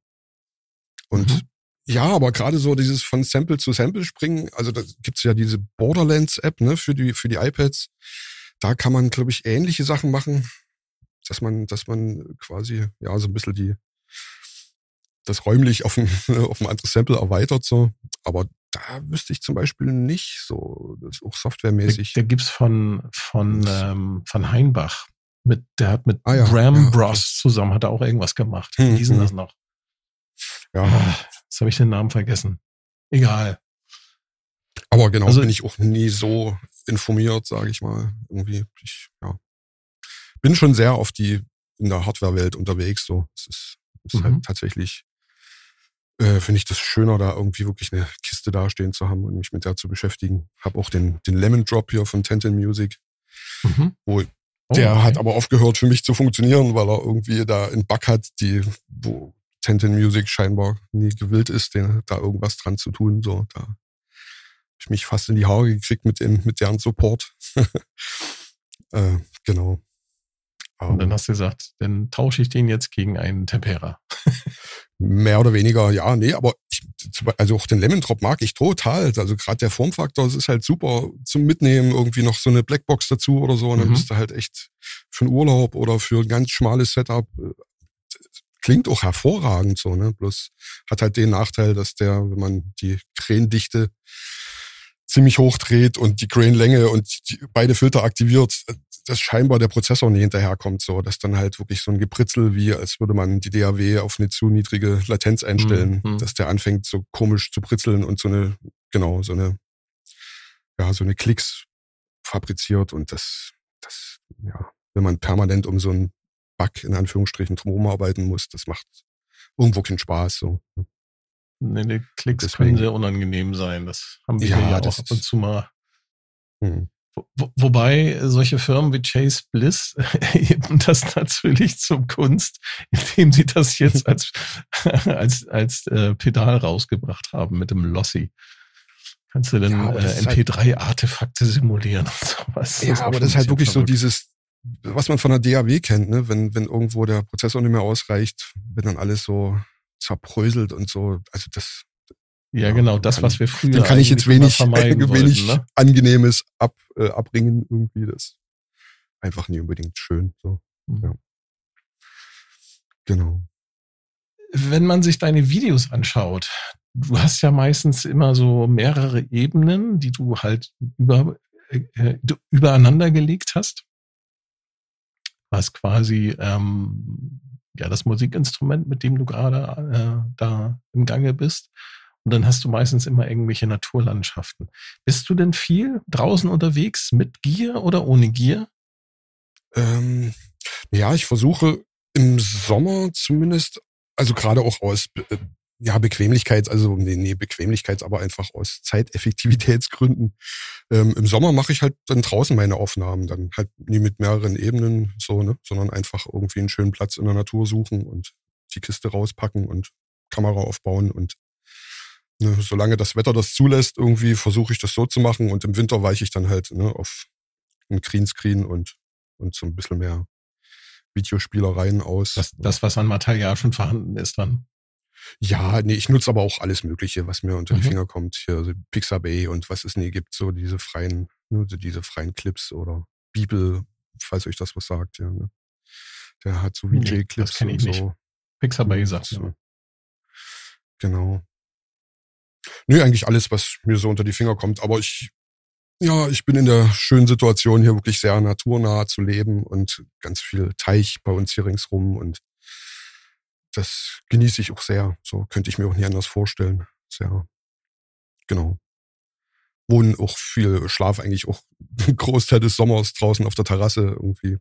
Und mhm. Ja, aber gerade so dieses von Sample zu Sample springen, also da gibt's ja diese Borderlands-App ne, für, die, für die iPads. Da kann man, glaube ich, ähnliche Sachen machen, dass man, dass man quasi ja so ein bisschen die das räumlich auf ein, (laughs) auf ein anderes Sample erweitert. so. Aber da wüsste ich zum Beispiel nicht so, das ist auch softwaremäßig. Da, da gibt's von, von, ähm, von Heinbach. Mit, der hat mit ah, ja, Bram ja, Bros zusammen, hat er auch irgendwas gemacht. Wie hm, hießen hm. das noch? Ja. Jetzt habe ich den Namen vergessen. Egal. Aber genau, also, bin ich auch nie so informiert, sage ich mal. Irgendwie, ich ja, bin schon sehr auf die in der Hardware-Welt unterwegs. So, es ist, ist halt mhm. halt tatsächlich äh, finde ich das schöner, da irgendwie wirklich eine Kiste dastehen zu haben und mich mit der zu beschäftigen. Hab auch den den Lemon Drop hier von Tenten Music, mhm. wo Oh, der okay. hat aber aufgehört für mich zu funktionieren, weil er irgendwie da einen Bug hat, die, wo Tenten Music scheinbar nie gewillt ist, den, da irgendwas dran zu tun. So, da habe ich mich fast in die Haare gekriegt mit, dem, mit deren Support. (laughs) äh, genau. Und dann hast du gesagt, dann tausche ich den jetzt gegen einen Tempera. (laughs) mehr oder weniger, ja, nee, aber ich, also auch den Lemon Drop mag ich total. Also gerade der Formfaktor, das ist halt super zum Mitnehmen, irgendwie noch so eine Blackbox dazu oder so. Und dann mhm. bist du halt echt für einen Urlaub oder für ein ganz schmales Setup äh, klingt auch hervorragend so, ne? Bloß hat halt den Nachteil, dass der, wenn man die Krähendichte ziemlich hoch dreht und die Grain-Länge und die, beide Filter aktiviert, dass scheinbar der Prozessor nicht hinterherkommt, so, dass dann halt wirklich so ein Gepritzel, wie als würde man die DAW auf eine zu niedrige Latenz einstellen, mhm. dass der anfängt so komisch zu pritzeln und so eine, genau, so eine, ja, so eine Klicks fabriziert und das, das, ja, wenn man permanent um so ein Bug in Anführungsstrichen drumherum arbeiten muss. Das macht irgendwo keinen Spaß. So. Nee, die Klicks Deswegen. können sehr unangenehm sein. Das haben wir ja, ja auch ab und zu mal. Hm. Wo, wobei solche Firmen wie Chase Bliss (laughs) eben das natürlich zum Kunst, indem sie das jetzt als, (laughs) als, als äh, Pedal rausgebracht haben mit dem Lossy. Kannst du dann ja, äh, MP3-Artefakte halt simulieren und sowas. Ja, aber das ist halt wirklich verrückt. so dieses, was man von der DAW kennt, ne? wenn, wenn irgendwo der Prozessor nicht mehr ausreicht, wenn dann alles so zerbröselt und so. Also das. Ja, ja genau, das, was wir früher. Dann kann ich jetzt wenig, (laughs) wenig wollten, ne? Angenehmes ab, äh, abbringen, irgendwie. Das einfach nie unbedingt schön. So. Mhm. Ja. Genau. Wenn man sich deine Videos anschaut, du hast ja meistens immer so mehrere Ebenen, die du halt über, äh, äh übereinander gelegt hast was quasi ähm, ja das Musikinstrument, mit dem du gerade äh, da im Gange bist. Und dann hast du meistens immer irgendwelche Naturlandschaften. Bist du denn viel draußen unterwegs mit Gier oder ohne Gier? Ähm, ja, ich versuche im Sommer zumindest, also gerade auch aus ja, Bequemlichkeits, also nee, nee, Bequemlichkeits, aber einfach aus Zeiteffektivitätsgründen. Ähm, Im Sommer mache ich halt dann draußen meine Aufnahmen, dann halt nie mit mehreren Ebenen so, ne, sondern einfach irgendwie einen schönen Platz in der Natur suchen und die Kiste rauspacken und Kamera aufbauen und ne, solange das Wetter das zulässt, irgendwie versuche ich das so zu machen und im Winter weiche ich dann halt ne, auf ein Greenscreen und, und so ein bisschen mehr Videospielereien aus. Das, das, was an Material schon vorhanden ist dann. Ja, nee, ich nutze aber auch alles Mögliche, was mir unter die mhm. Finger kommt. Hier also Pixabay und was es nie gibt, so diese freien, ne, diese freien Clips oder Bibel, falls euch das was sagt, ja. Ne? Der hat so VJ-Clips nee, und so. Nicht. Pixabay sagt so. Genau. Nö, eigentlich alles, was mir so unter die Finger kommt. Aber ich, ja, ich bin in der schönen Situation, hier wirklich sehr naturnah zu leben und ganz viel Teich bei uns hier ringsrum und das genieße ich auch sehr. So könnte ich mir auch nie anders vorstellen. Sehr, genau. Wohnen auch viel, Schlaf eigentlich auch einen (laughs) Großteil des Sommers draußen auf der Terrasse irgendwie.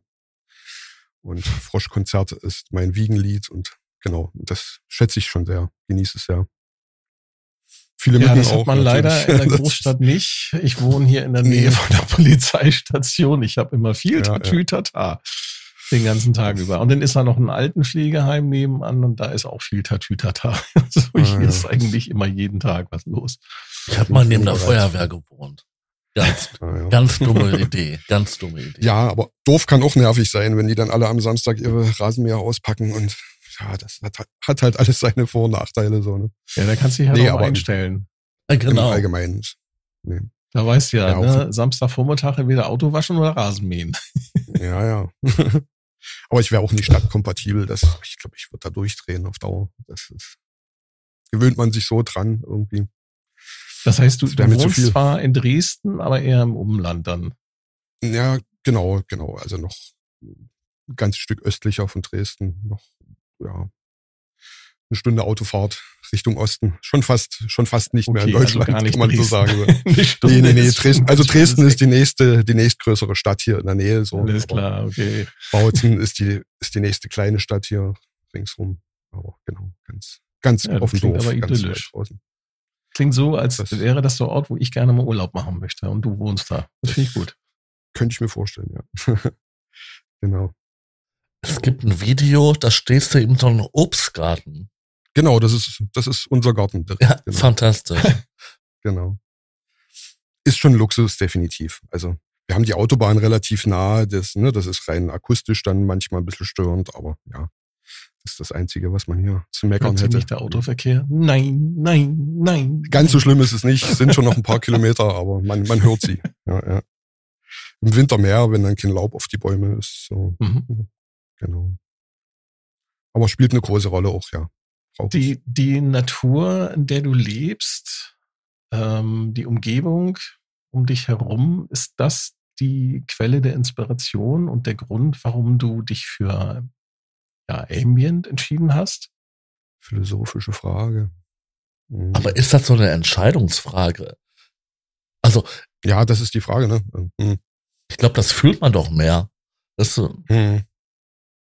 Und Froschkonzert ist mein Wiegenlied und genau, das schätze ich schon sehr, genieße es sehr. Viele ja, das hat man leider in der (laughs) Großstadt nicht. Ich wohne hier in der Nähe (laughs) von der Polizeistation. Ich habe immer viel ja, Tatütata. Ja den ganzen Tag über. Und dann ist da noch ein Altenpflegeheim nebenan und da ist auch viel Tatütata. (laughs) So also hier ah, ist eigentlich immer jeden Tag was los. Ich habe mal neben der Feuerwehr gewohnt. Ganz, (laughs) ah, ja. ganz dumme Idee. Ganz dumme Idee. Ja, aber doof kann auch nervig sein, wenn die dann alle am Samstag ihre Rasenmäher auspacken und ja, das hat, hat halt alles seine Vor- und Nachteile. So, ne? Ja, da kannst du dich halt nee, auch einstellen. Ja, genau. Im Allgemeinen. Nee. Da weißt du ja, ja ne? Samstagvormittag entweder Auto waschen oder Rasenmähen. Ja, ja. (laughs) Aber ich wäre auch nicht stadtkompatibel. Das, ich glaube, ich würde da durchdrehen auf Dauer. Das ist, gewöhnt man sich so dran irgendwie. Das heißt, du, du wohnst zwar in Dresden, aber eher im Umland dann. Ja, genau, genau. Also noch ein ganzes Stück östlicher von Dresden. Noch, ja, eine Stunde Autofahrt Richtung Osten. Schon fast, schon fast nicht mehr in also Deutschland, also (laughs) kann man Dresden. so sagen. (laughs) nee, nee, nee, Dresden, also Dresden ist die nächste, die nächstgrößere Stadt hier in der Nähe, so. Alles klar, okay. Bautzen ist die, ist die nächste kleine Stadt hier ringsrum. Aber genau, ganz, ganz ja, auf dem Dorf, aber ganz idyllisch. draußen. Klingt so, als das wäre das der Ort, wo ich gerne mal Urlaub machen möchte und du wohnst da. Das finde ich gut. Könnte ich mir vorstellen, ja. (laughs) genau. Es gibt ein Video, da stehst du in so einem Obstgarten. Genau, das ist, das ist unser Garten. Ja, genau. fantastisch. (laughs) genau. Ist schon Luxus, definitiv. Also, wir haben die Autobahn relativ nahe, das, ne, das ist rein akustisch dann manchmal ein bisschen störend, aber ja, das ist das Einzige, was man hier zu meckern Hört hätte. nicht der Autoverkehr? Nein, nein, nein. Ganz so schlimm ist es nicht, sind schon noch ein paar (laughs) Kilometer, aber man, man hört sie. Ja, ja. Im Winter mehr, wenn dann kein Laub auf die Bäume ist. So. Mhm. Genau. Aber spielt eine große Rolle auch, ja die, die Natur, in der du lebst, ähm, die Umgebung um dich herum, ist das die Quelle der Inspiration und der Grund, warum du dich für ja, Ambient entschieden hast? Philosophische Frage. Mhm. Aber ist das so eine Entscheidungsfrage? Also. Ja, das ist die Frage, ne? Mhm. Ich glaube, das fühlt man doch mehr. Das mhm.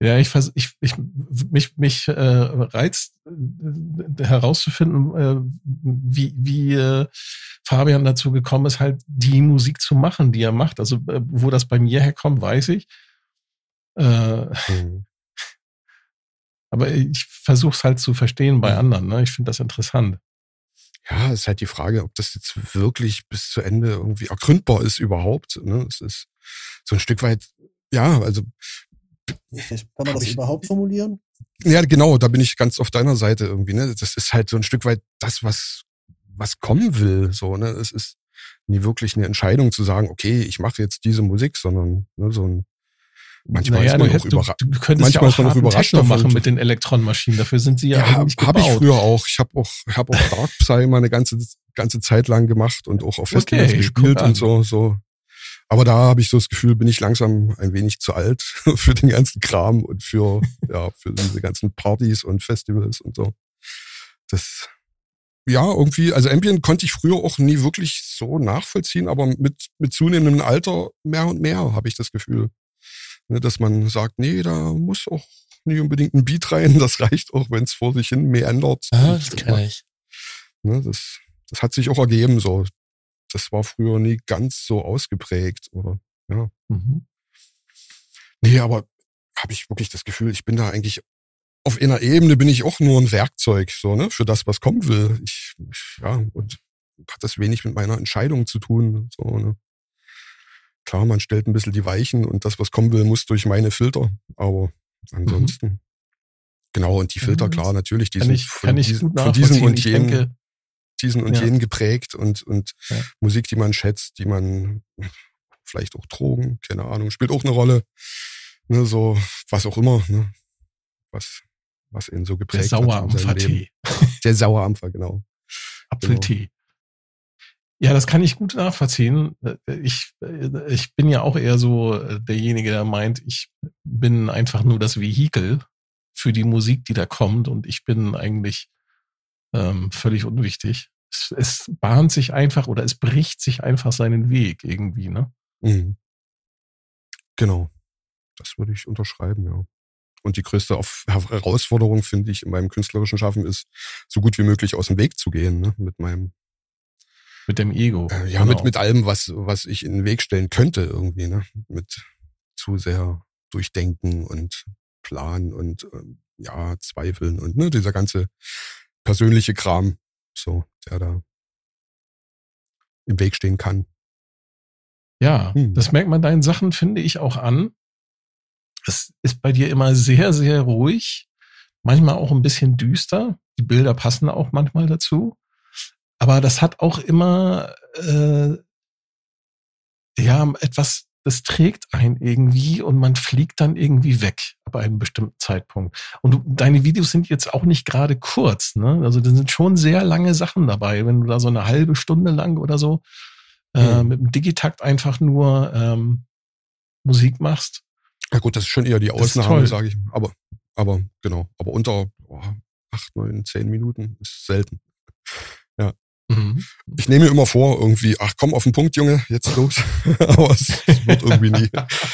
Ja, ich, vers ich, ich mich, mich äh, reizt äh, herauszufinden, äh, wie, wie äh, Fabian dazu gekommen ist, halt die Musik zu machen, die er macht. Also äh, wo das bei mir herkommt, weiß ich. Äh, mhm. (laughs) Aber ich versuche es halt zu verstehen bei anderen. Ne? Ich finde das interessant. Ja, ist halt die Frage, ob das jetzt wirklich bis zu Ende irgendwie ergründbar ist überhaupt. Ne? Es ist so ein Stück weit, ja, also kann man das ich, überhaupt formulieren? Ja, genau, da bin ich ganz auf deiner Seite irgendwie. Ne? Das ist halt so ein Stück weit das, was, was kommen will. So, ne? Es ist nie wirklich eine Entscheidung zu sagen, okay, ich mache jetzt diese Musik, sondern ne, so ein Manchmal naja, ist man auch überrascht. Du, du könntest manchmal ja auch, ist man auch überrascht Techno machen mit den Elektronenmaschinen. Dafür sind sie ja, ja eigentlich gebaut. Habe ich früher auch. Ich habe auch, hab auch Dark Psy mal eine ganze ganze Zeit lang gemacht und auch auf Festivals okay, gespielt und so so aber da habe ich so das Gefühl, bin ich langsam ein wenig zu alt (laughs) für den ganzen Kram und für, (laughs) ja, für diese ganzen Partys und Festivals und so. Das, ja, irgendwie, also Ambient konnte ich früher auch nie wirklich so nachvollziehen, aber mit, mit zunehmendem Alter mehr und mehr habe ich das Gefühl. Ne, dass man sagt, nee, da muss auch nicht unbedingt ein Beat rein. (laughs) Das reicht auch, wenn es vor sich hin meandert. Ah, das kenne ich. Ne, das, das hat sich auch ergeben so. Das war früher nie ganz so ausgeprägt, oder? Ja. Mhm. Nee, aber habe ich wirklich das Gefühl, ich bin da eigentlich auf einer Ebene bin ich auch nur ein Werkzeug, so, ne, für das, was kommen will. Ich, ja, und hat das wenig mit meiner Entscheidung zu tun, so, ne. Klar, man stellt ein bisschen die Weichen und das, was kommen will, muss durch meine Filter, aber ansonsten. Mhm. Genau, und die Filter, klar, natürlich, die kann sind ich, von, diesen, von diesen und jenen, diesen und ja. jenen geprägt und, und ja. Musik, die man schätzt, die man vielleicht auch Drogen, keine Ahnung, spielt auch eine Rolle. Ne, so, was auch immer, ne, was, was ihn so geprägt Der Sauerampfer-Tee. (laughs) Der Sauerampfer, genau. Apfeltee. Genau. Ja, das kann ich gut nachvollziehen. Ich, ich bin ja auch eher so derjenige, der meint, ich bin einfach nur das Vehikel für die Musik, die da kommt und ich bin eigentlich ähm, völlig unwichtig. Es, es bahnt sich einfach oder es bricht sich einfach seinen Weg irgendwie, ne? Mhm. Genau. Das würde ich unterschreiben, ja. Und die größte Herausforderung, finde ich, in meinem künstlerischen Schaffen ist, so gut wie möglich aus dem Weg zu gehen, ne? mit meinem mit dem Ego. Äh, ja, genau. mit, mit allem, was, was ich in den Weg stellen könnte, irgendwie, ne? Mit zu sehr Durchdenken und Planen und äh, ja, Zweifeln und ne, dieser ganze persönliche Kram, so, der da im Weg stehen kann. Ja, hm. das merkt man deinen Sachen, finde ich, auch an. Es ist bei dir immer sehr, sehr ruhig, manchmal auch ein bisschen düster. Die Bilder passen auch manchmal dazu. Aber das hat auch immer äh, ja etwas, das trägt einen irgendwie und man fliegt dann irgendwie weg ab einem bestimmten Zeitpunkt. Und du, deine Videos sind jetzt auch nicht gerade kurz, ne? Also da sind schon sehr lange Sachen dabei, wenn du da so eine halbe Stunde lang oder so äh, mhm. mit dem Digitakt einfach nur ähm, Musik machst. Ja gut, das ist schon eher die Ausnahme, sage ich. Aber, aber genau, aber unter oh, acht, neun, zehn Minuten ist selten. Mhm. Ich nehme mir immer vor, irgendwie, ach komm auf den Punkt, Junge, jetzt los. (laughs) aber es, wird irgendwie nie.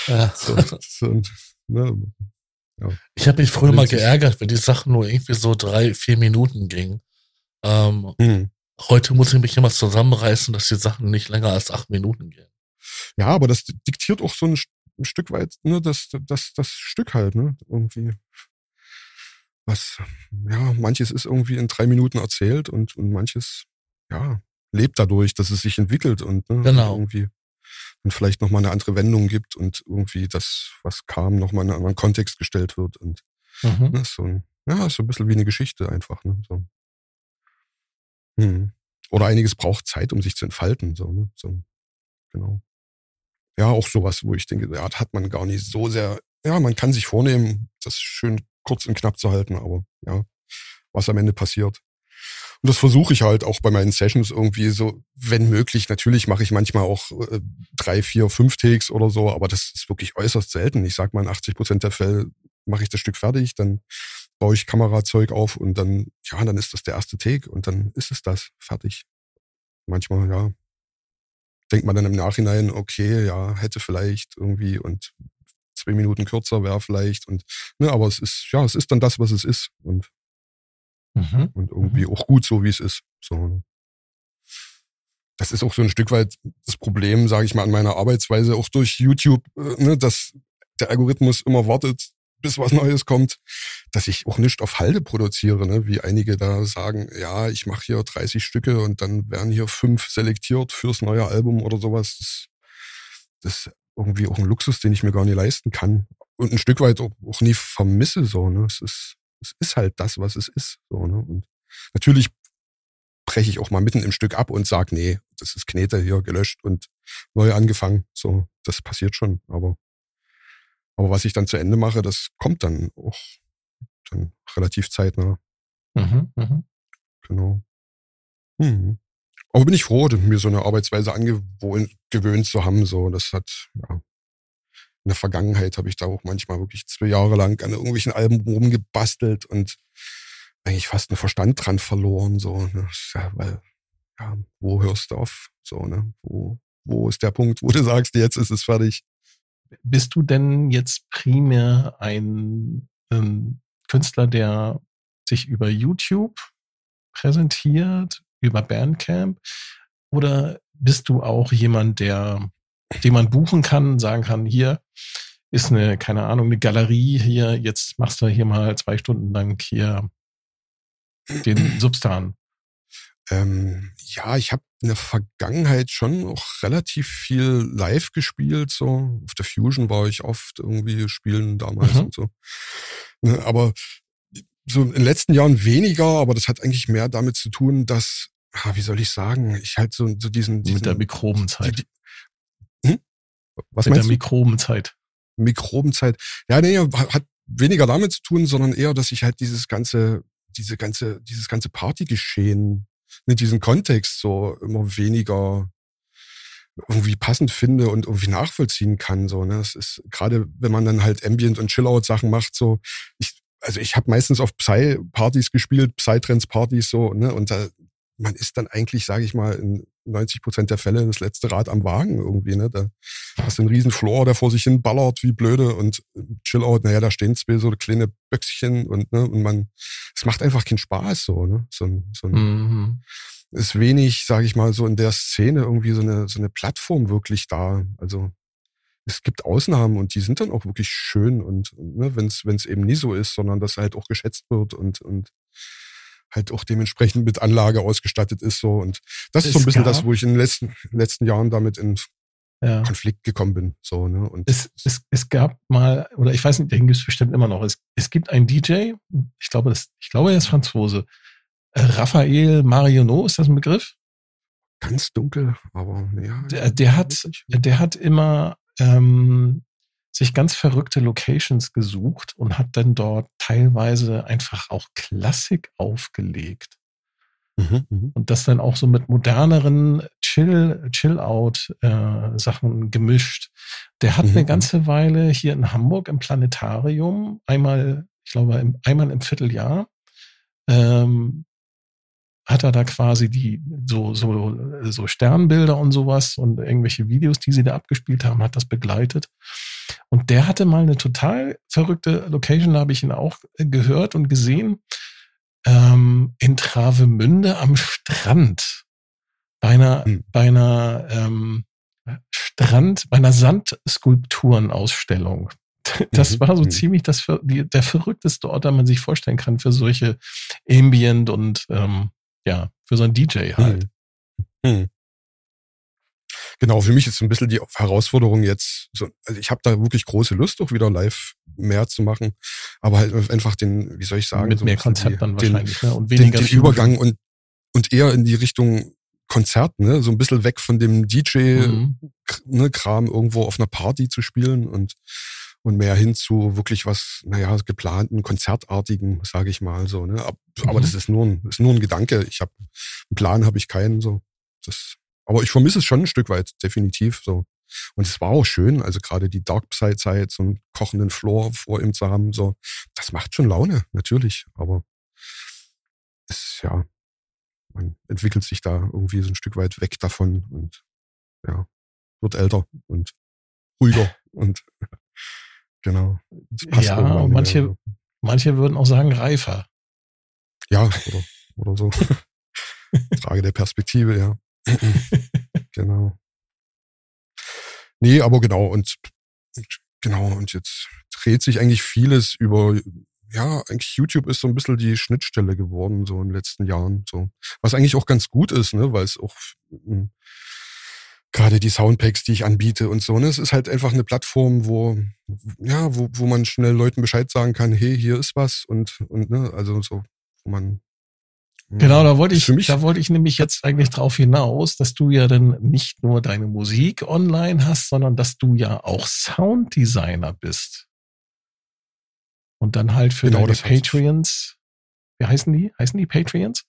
ja. So, so, ne, ja. Ich habe mich früher mal geärgert, wenn die Sachen nur irgendwie so drei, vier Minuten gingen. Ähm, mhm. Heute muss ich mich immer zusammenreißen, dass die Sachen nicht länger als acht Minuten gehen. Ja, aber das diktiert auch so ein, ein Stück weit, ne, das, das, das Stück halt, ne, irgendwie. Was, ja, manches ist irgendwie in drei Minuten erzählt und, und manches, ja, lebt dadurch, dass es sich entwickelt und ne, genau. irgendwie und vielleicht nochmal eine andere Wendung gibt und irgendwie das, was kam, nochmal in einen anderen Kontext gestellt wird und mhm. ne, so ein, ja, so ein bisschen wie eine Geschichte einfach, ne, so. Hm. Oder einiges braucht Zeit, um sich zu entfalten. So, ne? so, genau. Ja, auch sowas, wo ich denke, ja, hat man gar nicht so sehr. Ja, man kann sich vornehmen, das schön kurz und knapp zu halten, aber ja, was am Ende passiert. Und das versuche ich halt auch bei meinen Sessions irgendwie so, wenn möglich. Natürlich mache ich manchmal auch äh, drei, vier, fünf Takes oder so, aber das ist wirklich äußerst selten. Ich sag mal, in 80 Prozent der Fälle mache ich das Stück fertig, dann baue ich Kamerazeug auf und dann, ja, dann ist das der erste Take und dann ist es das, fertig. Manchmal, ja, denkt man dann im Nachhinein, okay, ja, hätte vielleicht irgendwie und zwei Minuten kürzer wäre vielleicht und, ne, aber es ist, ja, es ist dann das, was es ist und, mhm. und irgendwie mhm. auch gut so, wie es ist. So. Das ist auch so ein Stück weit das Problem, sage ich mal, an meiner Arbeitsweise, auch durch YouTube, äh, ne, dass der Algorithmus immer wartet, bis was Neues kommt, dass ich auch nicht auf Halde produziere, ne? wie einige da sagen, ja, ich mache hier 30 Stücke und dann werden hier fünf selektiert fürs neue Album oder sowas. Das, das ist irgendwie auch ein Luxus, den ich mir gar nicht leisten kann und ein Stück weit auch, auch nie vermisse. So, ne? es, ist, es ist halt das, was es ist. So, ne? Und natürlich breche ich auch mal mitten im Stück ab und sage, nee, das ist Knete hier gelöscht und neu angefangen. So, das passiert schon, aber aber was ich dann zu Ende mache, das kommt dann auch dann relativ zeitnah. Mhm, mh. Genau. Mhm. Aber bin ich froh, mir so eine Arbeitsweise angewöhnt zu haben. So, das hat, ja, in der Vergangenheit habe ich da auch manchmal wirklich zwei Jahre lang an irgendwelchen Alben rumgebastelt und eigentlich fast einen Verstand dran verloren. So, ne? ja, weil, ja, wo hörst du auf? So, ne? Wo, wo ist der Punkt, wo du sagst, jetzt ist es fertig? Bist du denn jetzt primär ein ein Künstler, der sich über YouTube präsentiert, über Bandcamp? Oder bist du auch jemand, der, den man buchen kann, sagen kann, hier ist eine, keine Ahnung, eine Galerie hier, jetzt machst du hier mal zwei Stunden lang hier den Substan? Ähm, ja, ich habe in der Vergangenheit schon auch relativ viel live gespielt. So auf der Fusion war ich oft irgendwie spielen damals mhm. und so. Ne, aber so in den letzten Jahren weniger, aber das hat eigentlich mehr damit zu tun, dass, ah, wie soll ich sagen, ich halt so, so diesen, diesen mit der Mikrobenzeit. Die? Was mit der Mikrobenzeit. Mikrobenzeit. Ja, nee, hat weniger damit zu tun, sondern eher, dass ich halt dieses ganze, diese ganze, dieses ganze Partygeschehen mit diesem Kontext so immer weniger irgendwie passend finde und irgendwie nachvollziehen kann. So, ne? Das ist gerade, wenn man dann halt Ambient und Chillout-Sachen macht, so, ich, also ich habe meistens auf Psy-Partys gespielt, Psytrance-Partys so, ne? Und da, man ist dann eigentlich, sage ich mal, in 90 Prozent der Fälle das letzte Rad am Wagen irgendwie, ne? Da hast du einen riesen Floor, der vor sich hin ballert wie blöde und Chillout, naja, da stehen zwei so kleine Böckchen und, ne, und man, es macht einfach keinen Spaß so, ne? So, so ein, mhm. ist wenig, sage ich mal, so in der Szene irgendwie so eine, so eine Plattform wirklich da. Also es gibt Ausnahmen und die sind dann auch wirklich schön und ne, wenn es eben nie so ist, sondern dass halt auch geschätzt wird und, und halt auch dementsprechend mit Anlage ausgestattet ist. So. Und das es ist so ein bisschen das, wo ich in den letzten, letzten Jahren damit in ja. Konflikt gekommen bin. So, ne? und es, es, es gab mal, oder ich weiß nicht, den gibt es bestimmt immer noch. Es, es gibt einen DJ, ich glaube, das, ich glaube, er ist Franzose. Äh, Raphael Marionneau, ist das ein Begriff? Ganz dunkel, aber ja. Der, der hat, der hat immer ähm, sich ganz verrückte Locations gesucht und hat dann dort teilweise einfach auch Klassik aufgelegt. Mhm, mhm. und das dann auch so mit moderneren Chill, Chill-Out-Sachen äh, gemischt. Der hat mhm. eine mhm. ganze Weile hier in Hamburg im Planetarium, einmal, ich glaube, im, einmal im Vierteljahr, ähm, hat er da quasi die so so so Sternbilder und sowas und irgendwelche Videos, die sie da abgespielt haben, hat das begleitet. Und der hatte mal eine total verrückte Location, da habe ich ihn auch gehört und gesehen, ähm, in Travemünde am Strand. Bei einer, hm. bei einer ähm, Strand, bei einer Sandskulpturenausstellung. (laughs) Das mhm. war so mhm. ziemlich das, der verrückteste Ort, den man sich vorstellen kann für solche Ambient und ähm, ja, für so einen DJ halt. Hm. Hm. Genau, für mich ist ein bisschen die Herausforderung jetzt, so, also ich habe da wirklich große Lust, auch wieder live mehr zu machen, aber halt einfach den, wie soll ich sagen, mit so mehr Konzept dann wahrscheinlich, den, ne? und weniger den, den Übergang und und eher in die Richtung Konzert, ne, so ein bisschen weg von dem DJ mhm. ne, Kram irgendwo auf einer Party zu spielen und und mehr hin zu wirklich was, naja, geplanten, konzertartigen, sage ich mal so. Ne? Aber mhm. das ist nur ein, ist nur ein Gedanke. Ich habe einen Plan, habe ich keinen so. Das, aber ich vermisse es schon ein Stück weit, definitiv so. Und es war auch schön, also gerade die Dark Side Zeit, so einen kochenden Floor vor ihm zu haben, so, das macht schon Laune, natürlich. Aber es, ja, man entwickelt sich da irgendwie so ein Stück weit weg davon und ja, wird älter und ruhiger (laughs) und Genau. ja, und manche, manche würden auch sagen reifer. Ja, oder, oder so. (laughs) Frage der Perspektive, ja. (clears throat) genau. Nee, aber genau, und genau, und jetzt dreht sich eigentlich vieles über, ja, eigentlich YouTube ist so ein bisschen die Schnittstelle geworden, so in den letzten Jahren. So. Was eigentlich auch ganz gut ist, ne, weil es auch hm, gerade die Soundpacks, die ich anbiete und so. Ne? Es ist halt einfach eine Plattform, wo, ja, wo, wo man schnell Leuten Bescheid sagen kann, hey, hier ist was und, und ne, also so, wo man. Genau, da wollte ich, da wollte ich nämlich jetzt eigentlich drauf hinaus, dass du ja dann nicht nur deine Musik online hast, sondern dass du ja auch Sounddesigner bist. Und dann halt für genau, deine Patreons, wie heißen die? Heißen die Patreons?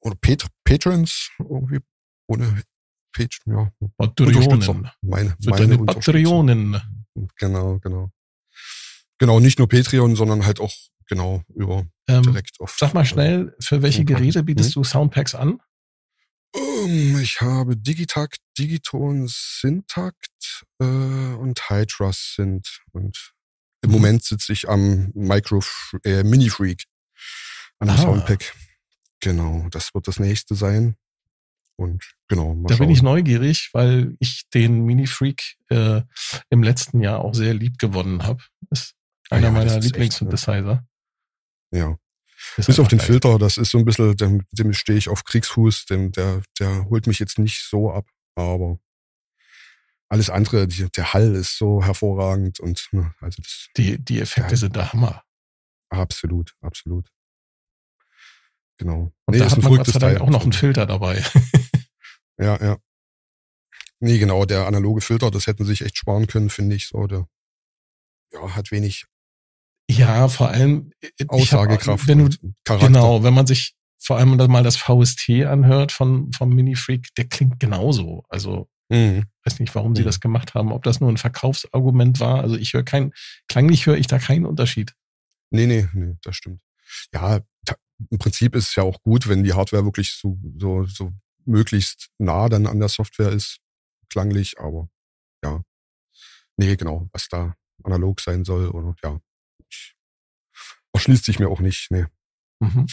Oder Pat Patrons, irgendwie ohne Page, ja. Patreonen. Meine, Für meine Patreonen. Genau, genau. Genau, nicht nur Patreon, sondern halt auch genau über ähm, direkt auf. Sag mal schnell, für welche Geräte bietest hm? du Soundpacks an? Um, ähm, ich habe Digitakt, Digiton, Syntakt äh, und Hydra Synth und Im mhm. Moment sitze ich am Micro äh, Mini Freak an dem ah. Soundpack. Genau, das wird das nächste sein. Und genau. Da schauen. bin ich neugierig, weil ich den Mini Freak äh, im letzten Jahr auch sehr lieb gewonnen habe. Ist einer ja, meiner Lieblingssynthesizer. Ne? Ja. Ist Bis auf den geil. Filter, das ist so ein bisschen, dem, dem stehe ich auf Kriegsfuß, dem, der, der holt mich jetzt nicht so ab, aber alles andere, die, der Hall ist so hervorragend und ne, also das. Die, die Effekte ja, sind der Hammer. Absolut, absolut. Genau. Und nee, da hat man Gott sei Dank auch noch einen Filter dabei. (laughs) ja, ja. Nee, genau, der analoge Filter, das hätten sie sich echt sparen können, finde ich so. Der, ja, hat wenig ja, vor allem Aussagekraft hab, wenn du. Genau, wenn man sich vor allem mal das VST anhört von vom Mini Freak, der klingt genauso. Also mhm. weiß nicht, warum mhm. sie das gemacht haben, ob das nur ein Verkaufsargument war. Also ich höre kein klanglich höre ich da keinen Unterschied. Nee, nee, nee, das stimmt. Ja, im Prinzip ist es ja auch gut, wenn die Hardware wirklich so so so möglichst nah dann an der Software ist, klanglich, aber ja. Nee, genau, was da analog sein soll oder ja, erschließt sich mir auch nicht. Nee. Mhm.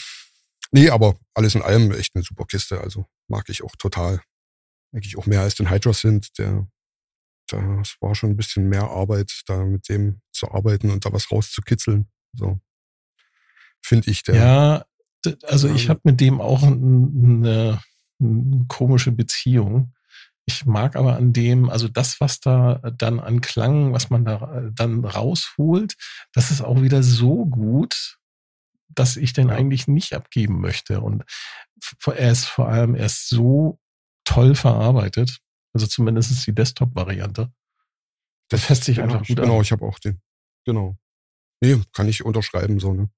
Nee, aber alles in allem echt eine super Kiste. Also mag ich auch total. Denke ich auch mehr als den Hydra sind. Der, das war schon ein bisschen mehr Arbeit, da mit dem zu arbeiten und da was rauszukitzeln. So. Finde ich der. Ja, also ich habe mit dem auch eine komische Beziehung. Ich mag aber an dem, also das, was da dann an Klang, was man da äh, dann rausholt, das ist auch wieder so gut, dass ich den eigentlich nicht abgeben möchte. Und er ist vor allem erst so toll verarbeitet, also zumindest die Desktop-Variante. Das fässt sich genau, einfach gut genau, an. Genau, ich habe auch den. Genau. Nee, kann ich unterschreiben so, ne?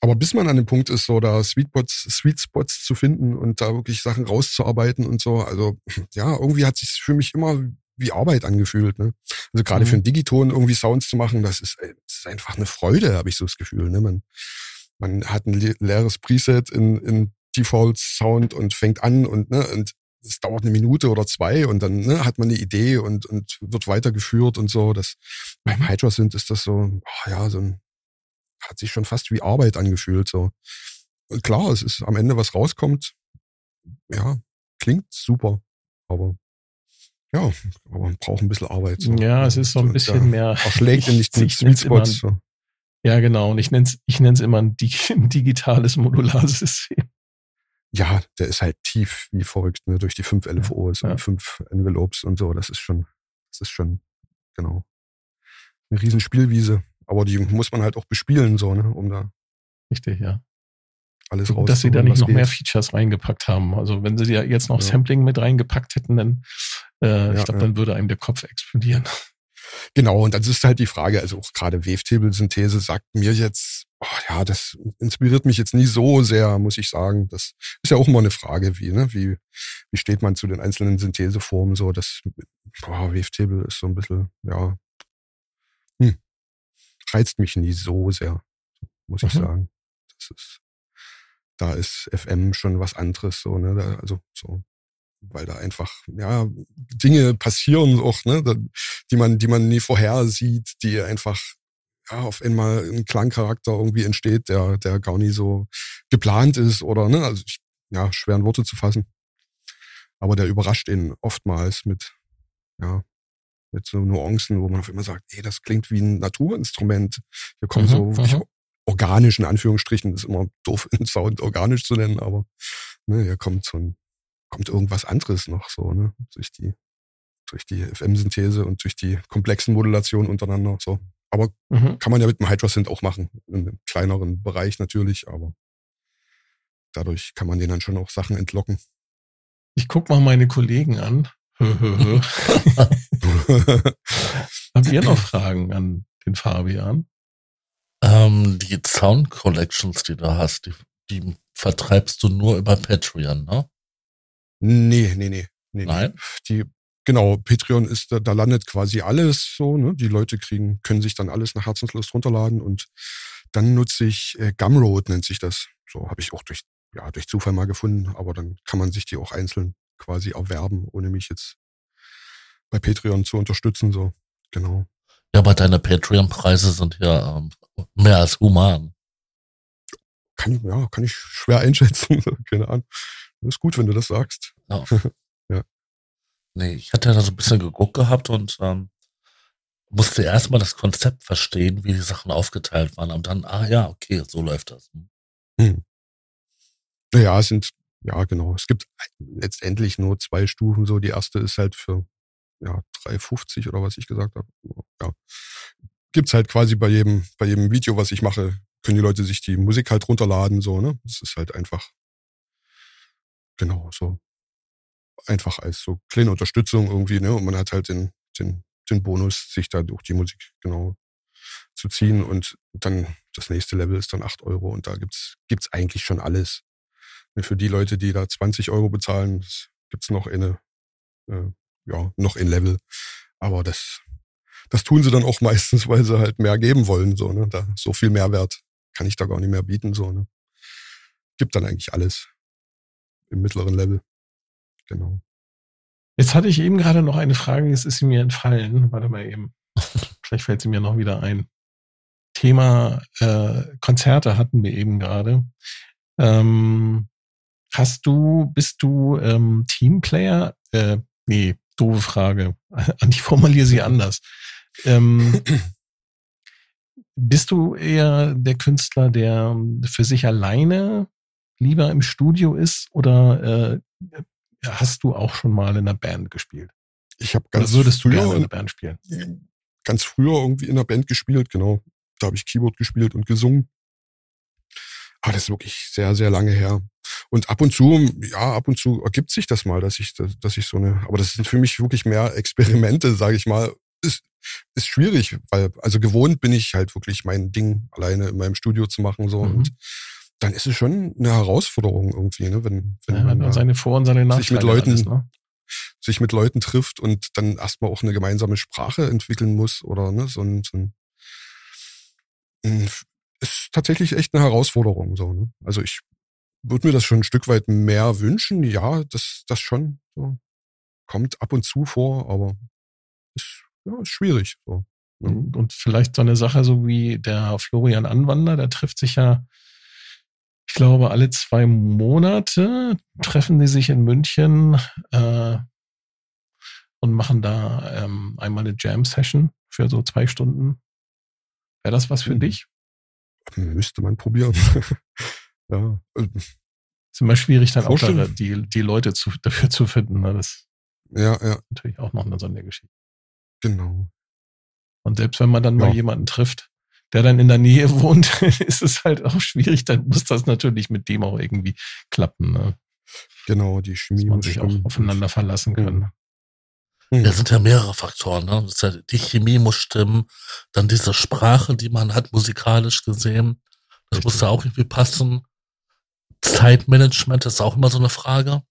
Aber bis man an dem Punkt ist, so da Sweetbots, Sweet Spots zu finden und da wirklich Sachen rauszuarbeiten und so, also ja, irgendwie hat sich für mich immer wie Arbeit angefühlt. Ne? Also gerade mhm. für einen Digiton irgendwie Sounds zu machen, das ist, das ist einfach eine Freude, habe ich so das Gefühl. Ne? Man, man hat ein leeres Preset in, in Default Sound und fängt an und, ne, und es dauert eine Minute oder zwei und dann ne, hat man eine Idee und, und wird weitergeführt und so. Das, beim mhm. Hydra sind ist das so, oh ja, so ein hat sich schon fast wie Arbeit angefühlt. So. Und klar, es ist am Ende was rauskommt, ja, klingt super, aber ja, aber man braucht ein bisschen Arbeit. So. Ja, es ist so ein bisschen ja, mehr. Erschlägt in (laughs) nicht mit Sweet Spots. So. Ja, genau. Und ich nenne es ich nenn's immer ein, (laughs) ein digitales Modularsystem. Ja, der ist halt tief wie verrückt, ne? durch die fünf LFOs ja. und fünf Envelopes und so. Das ist schon, das ist schon, genau. Eine riesen Spielwiese. Aber die muss man halt auch bespielen, so, ne, um da. Richtig, ja. Alles raus. Dass sie da nicht noch geht. mehr Features reingepackt haben. Also wenn sie ja jetzt noch ja. Sampling mit reingepackt hätten, dann, äh, ja, ich glaube, dann würde einem der Kopf explodieren. (laughs) Genau, und das ist halt die Frage, also auch gerade Wavetable-Synthese sagt mir jetzt, oh ja, das inspiriert mich jetzt nie so sehr, muss ich sagen. Das ist ja auch immer eine Frage, wie, ne, wie, wie steht man zu den einzelnen Syntheseformen so, das, boah, Wavetable ist so ein bisschen, ja, reizt mich nie so sehr, muss mhm. ich sagen. Das ist, da ist FM schon was anderes, so, ne, da, also, so, weil da einfach, ja, Dinge passieren auch, ne, die man, die man nie vorher sieht, die einfach, ja, auf einmal ein Klangcharakter irgendwie entsteht, der, der gar nie so geplant ist oder, ne, also, ich, ja, schweren Worte zu fassen. Aber der überrascht ihn oftmals mit, ja, mit so Nuancen, wo man auf immer sagt, ey, das klingt wie ein Naturinstrument. Hier kommen mhm, so mhm. organisch in Anführungsstrichen, das ist immer (laughs) doof, einen Sound organisch zu nennen, aber ne, hier kommt so ein, kommt irgendwas anderes noch so, ne, durch die, durch die FM-Synthese und durch die komplexen Modulationen untereinander, so. Aber mhm. kann man ja mit dem Hydra-Synth auch machen, in einem kleineren Bereich natürlich, aber dadurch kann man denen dann schon auch Sachen entlocken. Ich guck mal meine Kollegen an. Habt ihr noch Fragen an den Fabian? Ähm, die Sound Collections, die du hast, die, die vertreibst du nur über Patreon, ne? Nee, nee, nee. nee Nein? Die, genau, Patreon ist, da, da landet quasi alles so, ne? Die Leute kriegen, können sich dann alles nach Herzenslust runterladen und dann nutze ich äh, Gumroad nennt sich das. So habe ich auch durch, ja, durch Zufall mal gefunden, aber dann kann man sich die auch einzeln quasi erwerben, ohne mich jetzt bei Patreon zu unterstützen. So, genau. Ja, aber deine Patreon-Preise sind ja ähm, mehr als human. Kann ich, ja, kann ich schwer einschätzen. (laughs) Keine Ahnung. Ist gut, wenn du das sagst. Ja. (laughs) ja. Nee, ich hatte da so ein bisschen geguckt gehabt und ähm, musste erstmal das Konzept verstehen, wie die Sachen aufgeteilt waren. Und dann, ah ja, okay, so läuft das. Hm. Ja, es sind, ja, genau. Es gibt letztendlich nur zwei Stufen. So, die erste ist halt für ja, 3,50 oder was ich gesagt habe. Ja. Gibt's halt quasi bei jedem, bei jedem Video, was ich mache, können die Leute sich die Musik halt runterladen, so, ne? Das ist halt einfach, genau, so einfach als so kleine Unterstützung irgendwie, ne? Und man hat halt den, den, den Bonus, sich da durch die Musik genau zu ziehen. Und dann das nächste Level ist dann acht Euro und da gibt's gibt's eigentlich schon alles. Ne, für die Leute, die da 20 Euro bezahlen, gibt's noch eine, äh, ja, noch in Level. Aber das, das tun sie dann auch (laughs) meistens, weil sie halt mehr geben wollen, so, ne? Da, so viel Mehrwert kann ich da gar nicht mehr bieten, so, ne? Gibt dann eigentlich alles im mittleren Level. Genau. Jetzt hatte ich eben gerade noch eine Frage, jetzt ist sie mir entfallen. Warte mal eben. (laughs) Vielleicht fällt sie mir noch wieder ein. Thema äh, Konzerte hatten wir eben gerade. Ähm, hast du, bist du ähm, Teamplayer? Äh, nee, doofe Frage. (laughs) Ich formuliere sie anders. Ähm, (clears throat) bist du eher der Künstler, der für sich alleine lieber im Studio ist oder äh, hast du auch schon mal in einer Band gespielt? Ich habe ganz Oder würdest du gerne in einer Band spielen? Ganz früher irgendwie in einer Band gespielt, genau. Da habe ich Keyboard gespielt und gesungen. Aber das ist wirklich sehr, sehr lange her. Und ab und zu, ja, ab und zu ergibt sich das mal, dass ich, dass ich so eine, aber das sind für mich wirklich mehr Experimente, sage ich mal. Ist, ist schwierig, weil, also gewohnt bin ich halt wirklich mein Ding alleine in meinem Studio zu machen, so. Mhm. Und dann ist es schon eine Herausforderung irgendwie, ne? wenn, wenn ja, man seine Vor- und seine Nachteile sich mit Leuten alles, ne? sich mit Leuten trifft und dann erstmal auch eine gemeinsame Sprache entwickeln muss oder ne, so ein, so ein hm, ist tatsächlich echt eine Herausforderung so. Ne? Also ich würde mir das schon ein Stück weit mehr wünschen. Ja, das das schon so kommt ab und zu vor, aber ist ja ist schwierig so. Ne? Und vielleicht so eine Sache so wie der Florian Anwander, der trifft sich ja ich glaube, alle zwei Monate treffen die sich in München äh, und machen da ähm, einmal eine Jam-Session für so zwei Stunden. Wäre das was für hm. dich? Müsste man probieren. (laughs) ja. Ist immer schwierig, dann auch da, die, die Leute zu, dafür zu finden. Ne? Das ja, ja. ist natürlich auch noch eine Sondergeschichte. Genau. Und selbst wenn man dann ja. mal jemanden trifft, der dann in der Nähe (laughs) wohnt, ist es halt auch schwierig. Dann muss das natürlich mit dem auch irgendwie klappen. Ne? Genau, die Chemie Dass man sich auch aufeinander verlassen kann. Mhm. Da sind ja mehrere Faktoren. Ne? die Chemie muss stimmen, dann diese Sprache, die man hat, musikalisch gesehen. Das Richtig. muss da auch irgendwie passen. Zeitmanagement ist auch immer so eine Frage.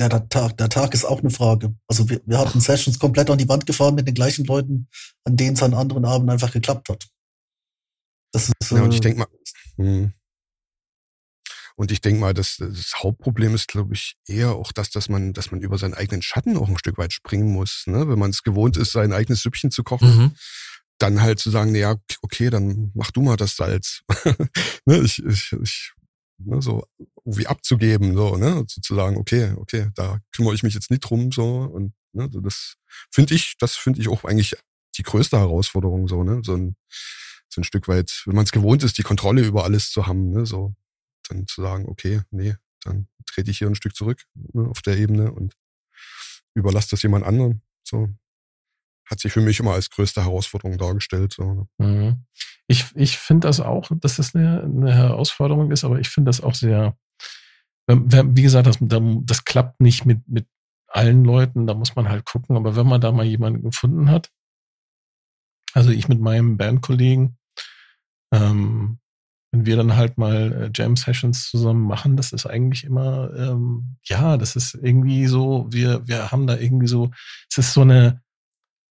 Ja, der Tag, der Tag ist auch eine Frage. Also wir, wir hatten Sessions komplett an die Wand gefahren mit den gleichen Leuten, an denen es an anderen Abenden einfach geklappt hat. Das ist, ja, und ich äh, denke mal, hm. und ich denke mal, das, das Hauptproblem ist, glaube ich, eher auch das, dass man, dass man über seinen eigenen Schatten auch ein Stück weit springen muss. Ne? Wenn man es gewohnt ist, sein eigenes Süppchen zu kochen, mhm. dann halt zu sagen, naja, okay, dann mach du mal das Salz. (laughs) ne? Ich, ich, ich ne, so irgendwie abzugeben, so, ne, sozusagen, okay, okay, da kümmere ich mich jetzt nicht drum, so, und, ne, das finde ich, das finde ich auch eigentlich die größte Herausforderung, so, ne, so ein, so ein Stück weit, wenn man es gewohnt ist, die Kontrolle über alles zu haben, ne, so dann zu sagen, okay, nee, dann trete ich hier ein Stück zurück ne, auf der Ebene und überlasse das jemand anderem. So hat sich für mich immer als größte Herausforderung dargestellt. So. Ne. Mhm. Ich, ich finde das auch, dass das eine, eine Herausforderung ist, aber ich finde das auch sehr, wie gesagt, das, das klappt nicht mit, mit allen Leuten, da muss man halt gucken, aber wenn man da mal jemanden gefunden hat, also ich mit meinem Bandkollegen, ähm, wenn wir dann halt mal äh, Jam-Sessions zusammen machen, das ist eigentlich immer, ähm, ja, das ist irgendwie so, wir, wir haben da irgendwie so, es ist so eine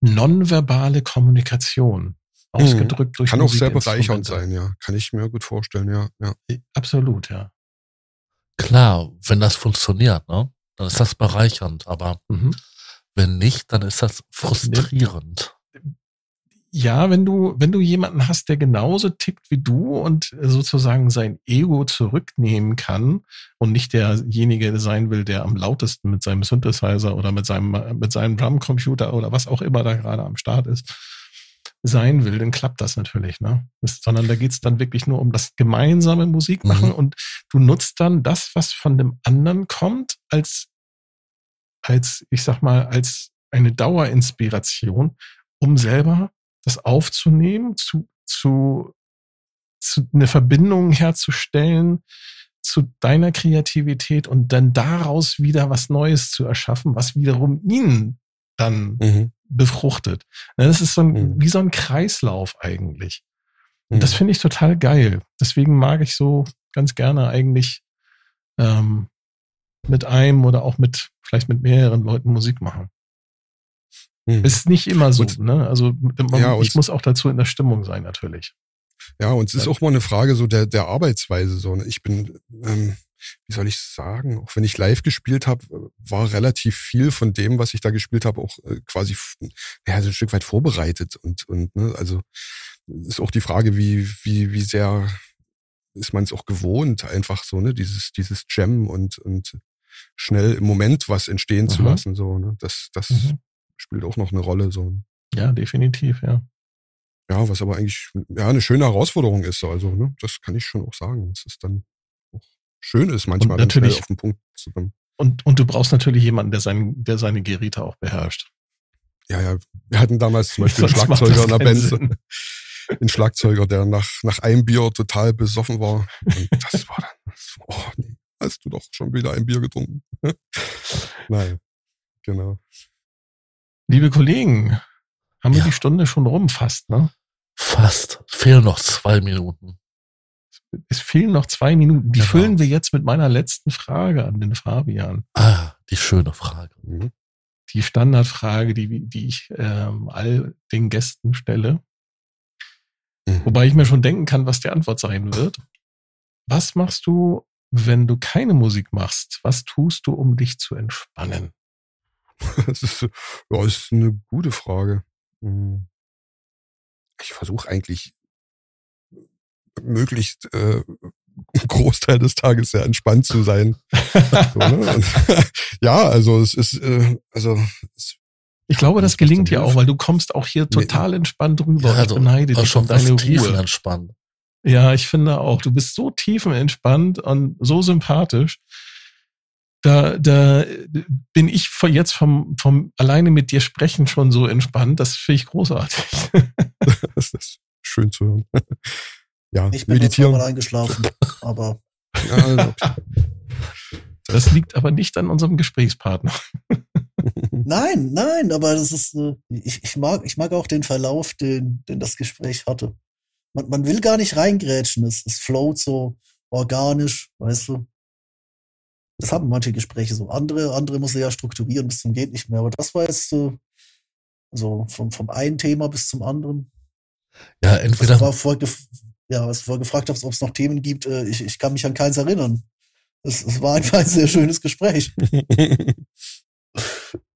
nonverbale Kommunikation. Ausgedrückt mhm. durch Kann auch sehr bereichernd sein, ja. Kann ich mir gut vorstellen, ja. ja. Absolut, ja. Klar, wenn das funktioniert, ne, dann ist das bereichernd, aber mhm. wenn nicht, dann ist das frustrierend ja, wenn du, wenn du jemanden hast, der genauso tickt wie du und sozusagen sein Ego zurücknehmen kann und nicht derjenige sein will, der am lautesten mit seinem Synthesizer oder mit seinem, mit seinem Drumcomputer oder was auch immer da gerade am Start ist, sein will, dann klappt das natürlich, ne? Das, sondern da geht's dann wirklich nur um das gemeinsame Musik machen mhm. und du nutzt dann das, was von dem anderen kommt, als, als, ich sag mal, als eine Dauerinspiration, um selber das aufzunehmen, zu, zu, zu eine Verbindung herzustellen zu deiner Kreativität und dann daraus wieder was Neues zu erschaffen, was wiederum ihn dann mhm. befruchtet. Das ist so ein, mhm. wie so ein Kreislauf eigentlich. Und mhm. das finde ich total geil. Deswegen mag ich so ganz gerne eigentlich ähm, mit einem oder auch mit vielleicht mit mehreren Leuten Musik machen. Hm. Ist nicht immer so, und, ne? Also man, ja, ich muss auch dazu in der Stimmung sein, natürlich. Ja, und es ist auch mal eine Frage so der, der Arbeitsweise. So, ne? Ich bin, ähm, wie soll ich sagen, auch wenn ich live gespielt habe, war relativ viel von dem, was ich da gespielt habe, auch äh, quasi ja, so ein Stück weit vorbereitet. Und, und ne, also ist auch die Frage, wie, wie, wie sehr ist man es auch gewohnt, einfach so, ne, dieses, dieses Jam und, und schnell im Moment was entstehen mhm. zu lassen. So, ne? Das, das mhm spielt auch noch eine Rolle. So. Ja, definitiv, ja. Ja, was aber eigentlich ja eine schöne Herausforderung ist. Also, ne, das kann ich schon auch sagen. dass es dann auch schön ist, manchmal und natürlich, auf den Punkt zu kommen. Und, und du brauchst natürlich jemanden, der, sein, der seine Geräte auch beherrscht. Ja, ja. Wir hatten damals zum Beispiel einen Schlagzeuger in der Band. Einen Schlagzeuger, der nach, nach einem Bier total besoffen war. Und das war dann, oh nee, hast du doch schon wieder ein Bier getrunken. (laughs) Nein, genau. Liebe Kollegen, haben ja. wir die Stunde schon rum fast, ne? Fast. Fehlen noch zwei Minuten. Es fehlen noch zwei Minuten. Die genau. füllen wir jetzt mit meiner letzten Frage an den Fabian. Ah, die schöne Frage. Mhm. Die Standardfrage, die, die ich ähm, all den Gästen stelle. Mhm. Wobei ich mir schon denken kann, was die Antwort sein wird. Was machst du, wenn du keine Musik machst? Was tust du, um dich zu entspannen? (laughs) Das ist, ja, ist eine gute Frage. Hm. Ich versuche eigentlich möglichst äh, (laughs) Großteil des Tages sehr entspannt zu sein. so, ne? Und, (laughs) ja, also es ist, äh, also es, ich glaube, das gelingt dir auch, weil du kommst auch hier total entspannt rüber. Ja, also, ich beneide dich schon deine Ruhe. entspannt. Ja, ich finde auch. Du bist so tiefenentspannt und so sympathisch da, da bin ich jetzt vom, vom alleine mit dir sprechen schon so entspannt. Das finde ich großartig. (laughs) das ist schön zu hören. (laughs) Ja, ich bin meditieren. mal eingeschlafen, aber. Ja. Das liegt aber nicht an unserem Gesprächspartner. (laughs) nein, nein, aber das ist, äh, ich, ich mag, ich mag auch den Verlauf, den, den das Gespräch hatte. Man, man will gar nicht reingrätschen, es, es float so organisch, weißt du. Das haben manche Gespräche so. Andere, andere muss er ja strukturieren bis zum geht nicht mehr. Aber das war jetzt so, so vom, vom einen Thema bis zum anderen. Ja, entweder. Was war vorher, ja, was vorher gefragt hast, ob es noch Themen gibt, äh, ich, ich kann mich an keins erinnern. Es, es war einfach ein sehr schönes Gespräch. (laughs) (laughs)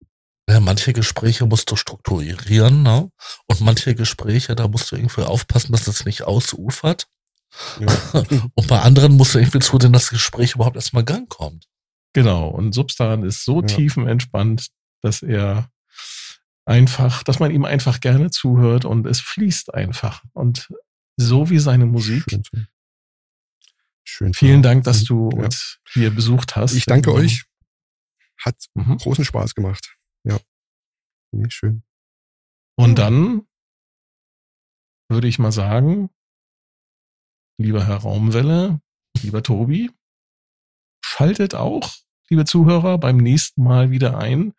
Ja, manche Gespräche musst du strukturieren, ne? Und manche Gespräche, da musst du irgendwie aufpassen, dass es nicht ausufert. Ja. (laughs) Und bei anderen musst du irgendwie zu, dass das Gespräch überhaupt erstmal Gang kommt. Genau. Und Substan ist so ja. tiefenentspannt, dass er einfach, dass man ihm einfach gerne zuhört und es fließt einfach. Und so wie seine Musik. Schön. Schön Vielen Dank, dass du ja. uns hier besucht hast. Ich danke euch. Hat mhm. großen Spaß gemacht. Ja. Nee, schön. Und dann würde ich mal sagen, lieber Herr Raumwelle, lieber Tobi, schaltet auch, liebe Zuhörer, beim nächsten Mal wieder ein.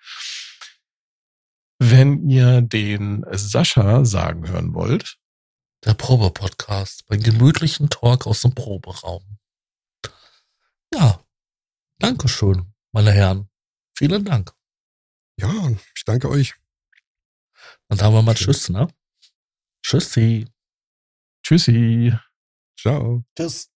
Wenn ihr den Sascha sagen hören wollt. Der Probe-Podcast, beim gemütlichen Talk aus dem Proberaum. Ja, Dankeschön, meine Herren. Vielen Dank. Ja, ich danke euch. Dann sagen wir mal Tschüss, ne? Tschüssi. Tschüssi. Ciao. Tschüss.